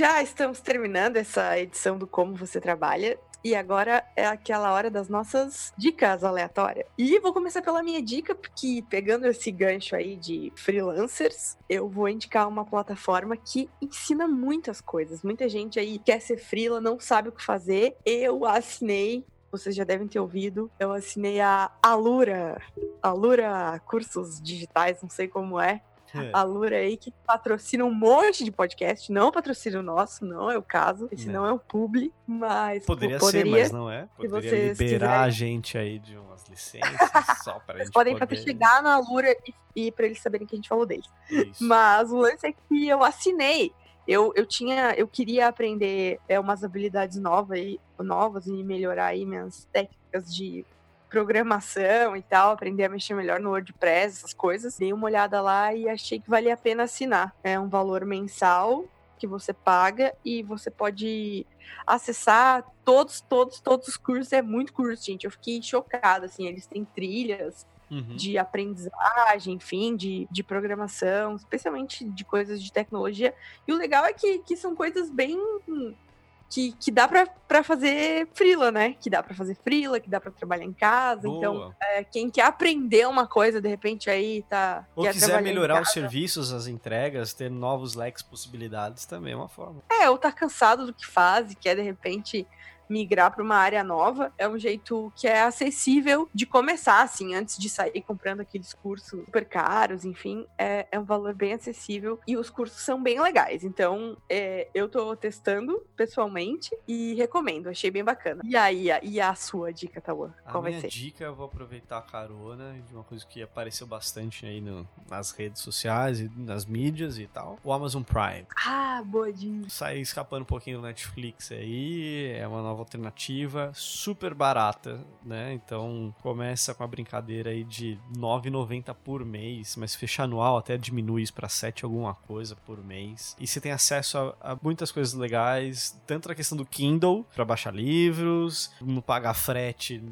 Já estamos terminando essa edição do Como Você Trabalha. E agora é aquela hora das nossas dicas aleatórias. E vou começar pela minha dica, porque pegando esse gancho aí de freelancers, eu vou indicar uma plataforma que ensina muitas coisas. Muita gente aí quer ser freela, não sabe o que fazer. Eu assinei vocês já devem ter ouvido. Eu assinei a Alura, Alura Cursos Digitais, não sei como é. É. A Lura aí que patrocina um monte de podcast, não patrocina o nosso, não é o caso, esse não, não é o publi, mas
poderia, poderia ser, mas não é. Poderia liberar a gente aí de umas licenças só pra Vocês gente
podem
poder...
chegar na Lura e, e para eles saberem que a gente falou deles. Isso. Mas o lance é que eu assinei eu, eu tinha, eu queria aprender é, umas habilidades novas, e, novas e melhorar aí minhas técnicas de programação e tal, aprender a mexer melhor no WordPress, essas coisas. Dei uma olhada lá e achei que valia a pena assinar. É um valor mensal que você paga e você pode acessar todos, todos, todos os cursos. É muito curso, gente. Eu fiquei chocada, assim. Eles têm trilhas, Uhum. de aprendizagem, enfim, de, de programação, especialmente de coisas de tecnologia. E o legal é que, que são coisas bem que, que dá para fazer frila, né? Que dá para fazer frila, que dá para trabalhar em casa. Boa. Então, é, quem quer aprender uma coisa, de repente aí tá.
Ou quiser melhorar os serviços, as entregas, ter novos leques possibilidades, também é uma forma.
É, ou tá cansado do que faz e quer de repente migrar para uma área nova é um jeito que é acessível de começar, assim, antes de sair comprando aqueles cursos super caros, enfim, é, é um valor bem acessível e os cursos são bem legais. Então, é, eu tô testando pessoalmente e recomendo, achei bem bacana. E aí, e a sua dica, Tauan? Qual vai ser? A
dica, eu vou aproveitar a carona de uma coisa que apareceu bastante aí no, nas redes sociais e nas mídias e tal. O Amazon Prime.
Ah, boa dica.
Sai escapando um pouquinho do Netflix aí, é uma nova nova alternativa, super barata, né? Então começa com a brincadeira aí de 9,90 por mês, mas fecha anual até diminui isso para 7 alguma coisa por mês. E você tem acesso a, a muitas coisas legais, tanto na questão do Kindle para baixar livros, não pagar frete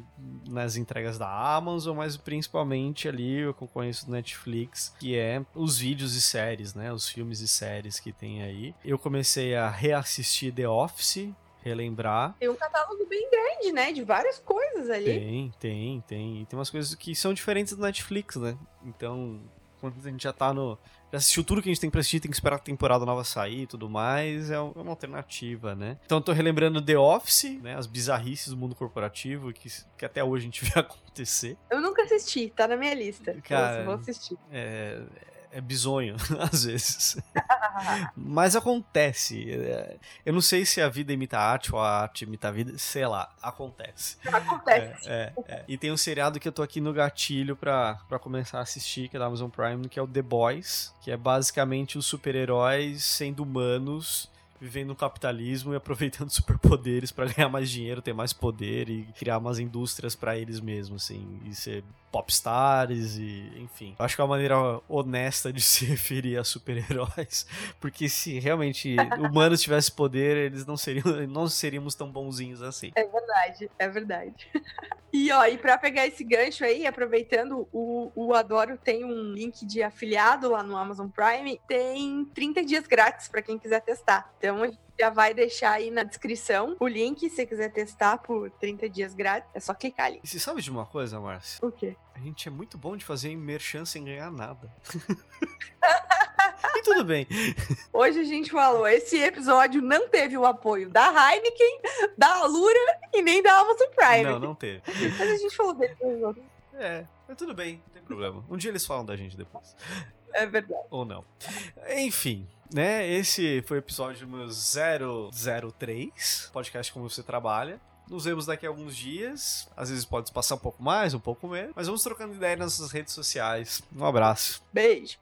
nas entregas da Amazon, mas principalmente ali o eu conheço do Netflix, que é os vídeos e séries, né? Os filmes e séries que tem aí. Eu comecei a reassistir The Office, relembrar.
Tem um catálogo bem grande, né? De várias coisas ali.
Tem, tem, tem. E tem umas coisas que são diferentes do Netflix, né? Então, quando a gente já tá no. Já assistiu tudo que a gente tem pra assistir, tem que esperar a temporada nova sair e tudo mais, é, é uma alternativa, né? Então eu tô relembrando The Office, né? As bizarrices do mundo corporativo que, que até hoje a gente vê acontecer.
Eu nunca assisti, tá na minha lista. Cara, eu vou assistir.
É, é bizonho, às vezes. Mas acontece. É, eu não sei se a vida imita a arte ou a arte imita a vida, sei lá, acontece.
Acontece.
É, é, é. E tem um seriado que eu tô aqui no gatilho pra, pra começar a assistir, que é da Amazon Prime, que é o The Boys, que é basicamente os super-heróis sendo humanos vivendo no capitalismo e aproveitando superpoderes para ganhar mais dinheiro, ter mais poder e criar umas indústrias para eles mesmos, assim, e ser popstars e enfim. Acho que é uma maneira honesta de se referir a super-heróis, porque se realmente humanos tivessem poder, eles não seriam não seríamos tão bonzinhos assim.
É verdade, é verdade. E ó, e para pegar esse gancho aí, aproveitando, o, o Adoro tem um link de afiliado lá no Amazon Prime, tem 30 dias grátis para quem quiser testar. Então a gente já vai deixar aí na descrição o link, se você quiser testar por 30 dias grátis, é só clicar ali.
E você sabe de uma coisa, Márcia?
O quê?
A gente é muito bom de fazer merchan sem ganhar nada. e tudo bem.
Hoje a gente falou, esse episódio não teve o apoio da Heineken, da Alura e nem da Amazon Prime.
Não, não teve.
Mas a gente falou dele
É, mas tudo bem, não tem problema. Um dia eles falam da gente depois.
É verdade.
Ou não. Enfim, né? Esse foi o episódio número 003, podcast Como Você Trabalha. Nos vemos daqui a alguns dias. Às vezes pode passar um pouco mais, um pouco menos. Mas vamos trocando ideia nas nossas redes sociais. Um abraço.
Beijo.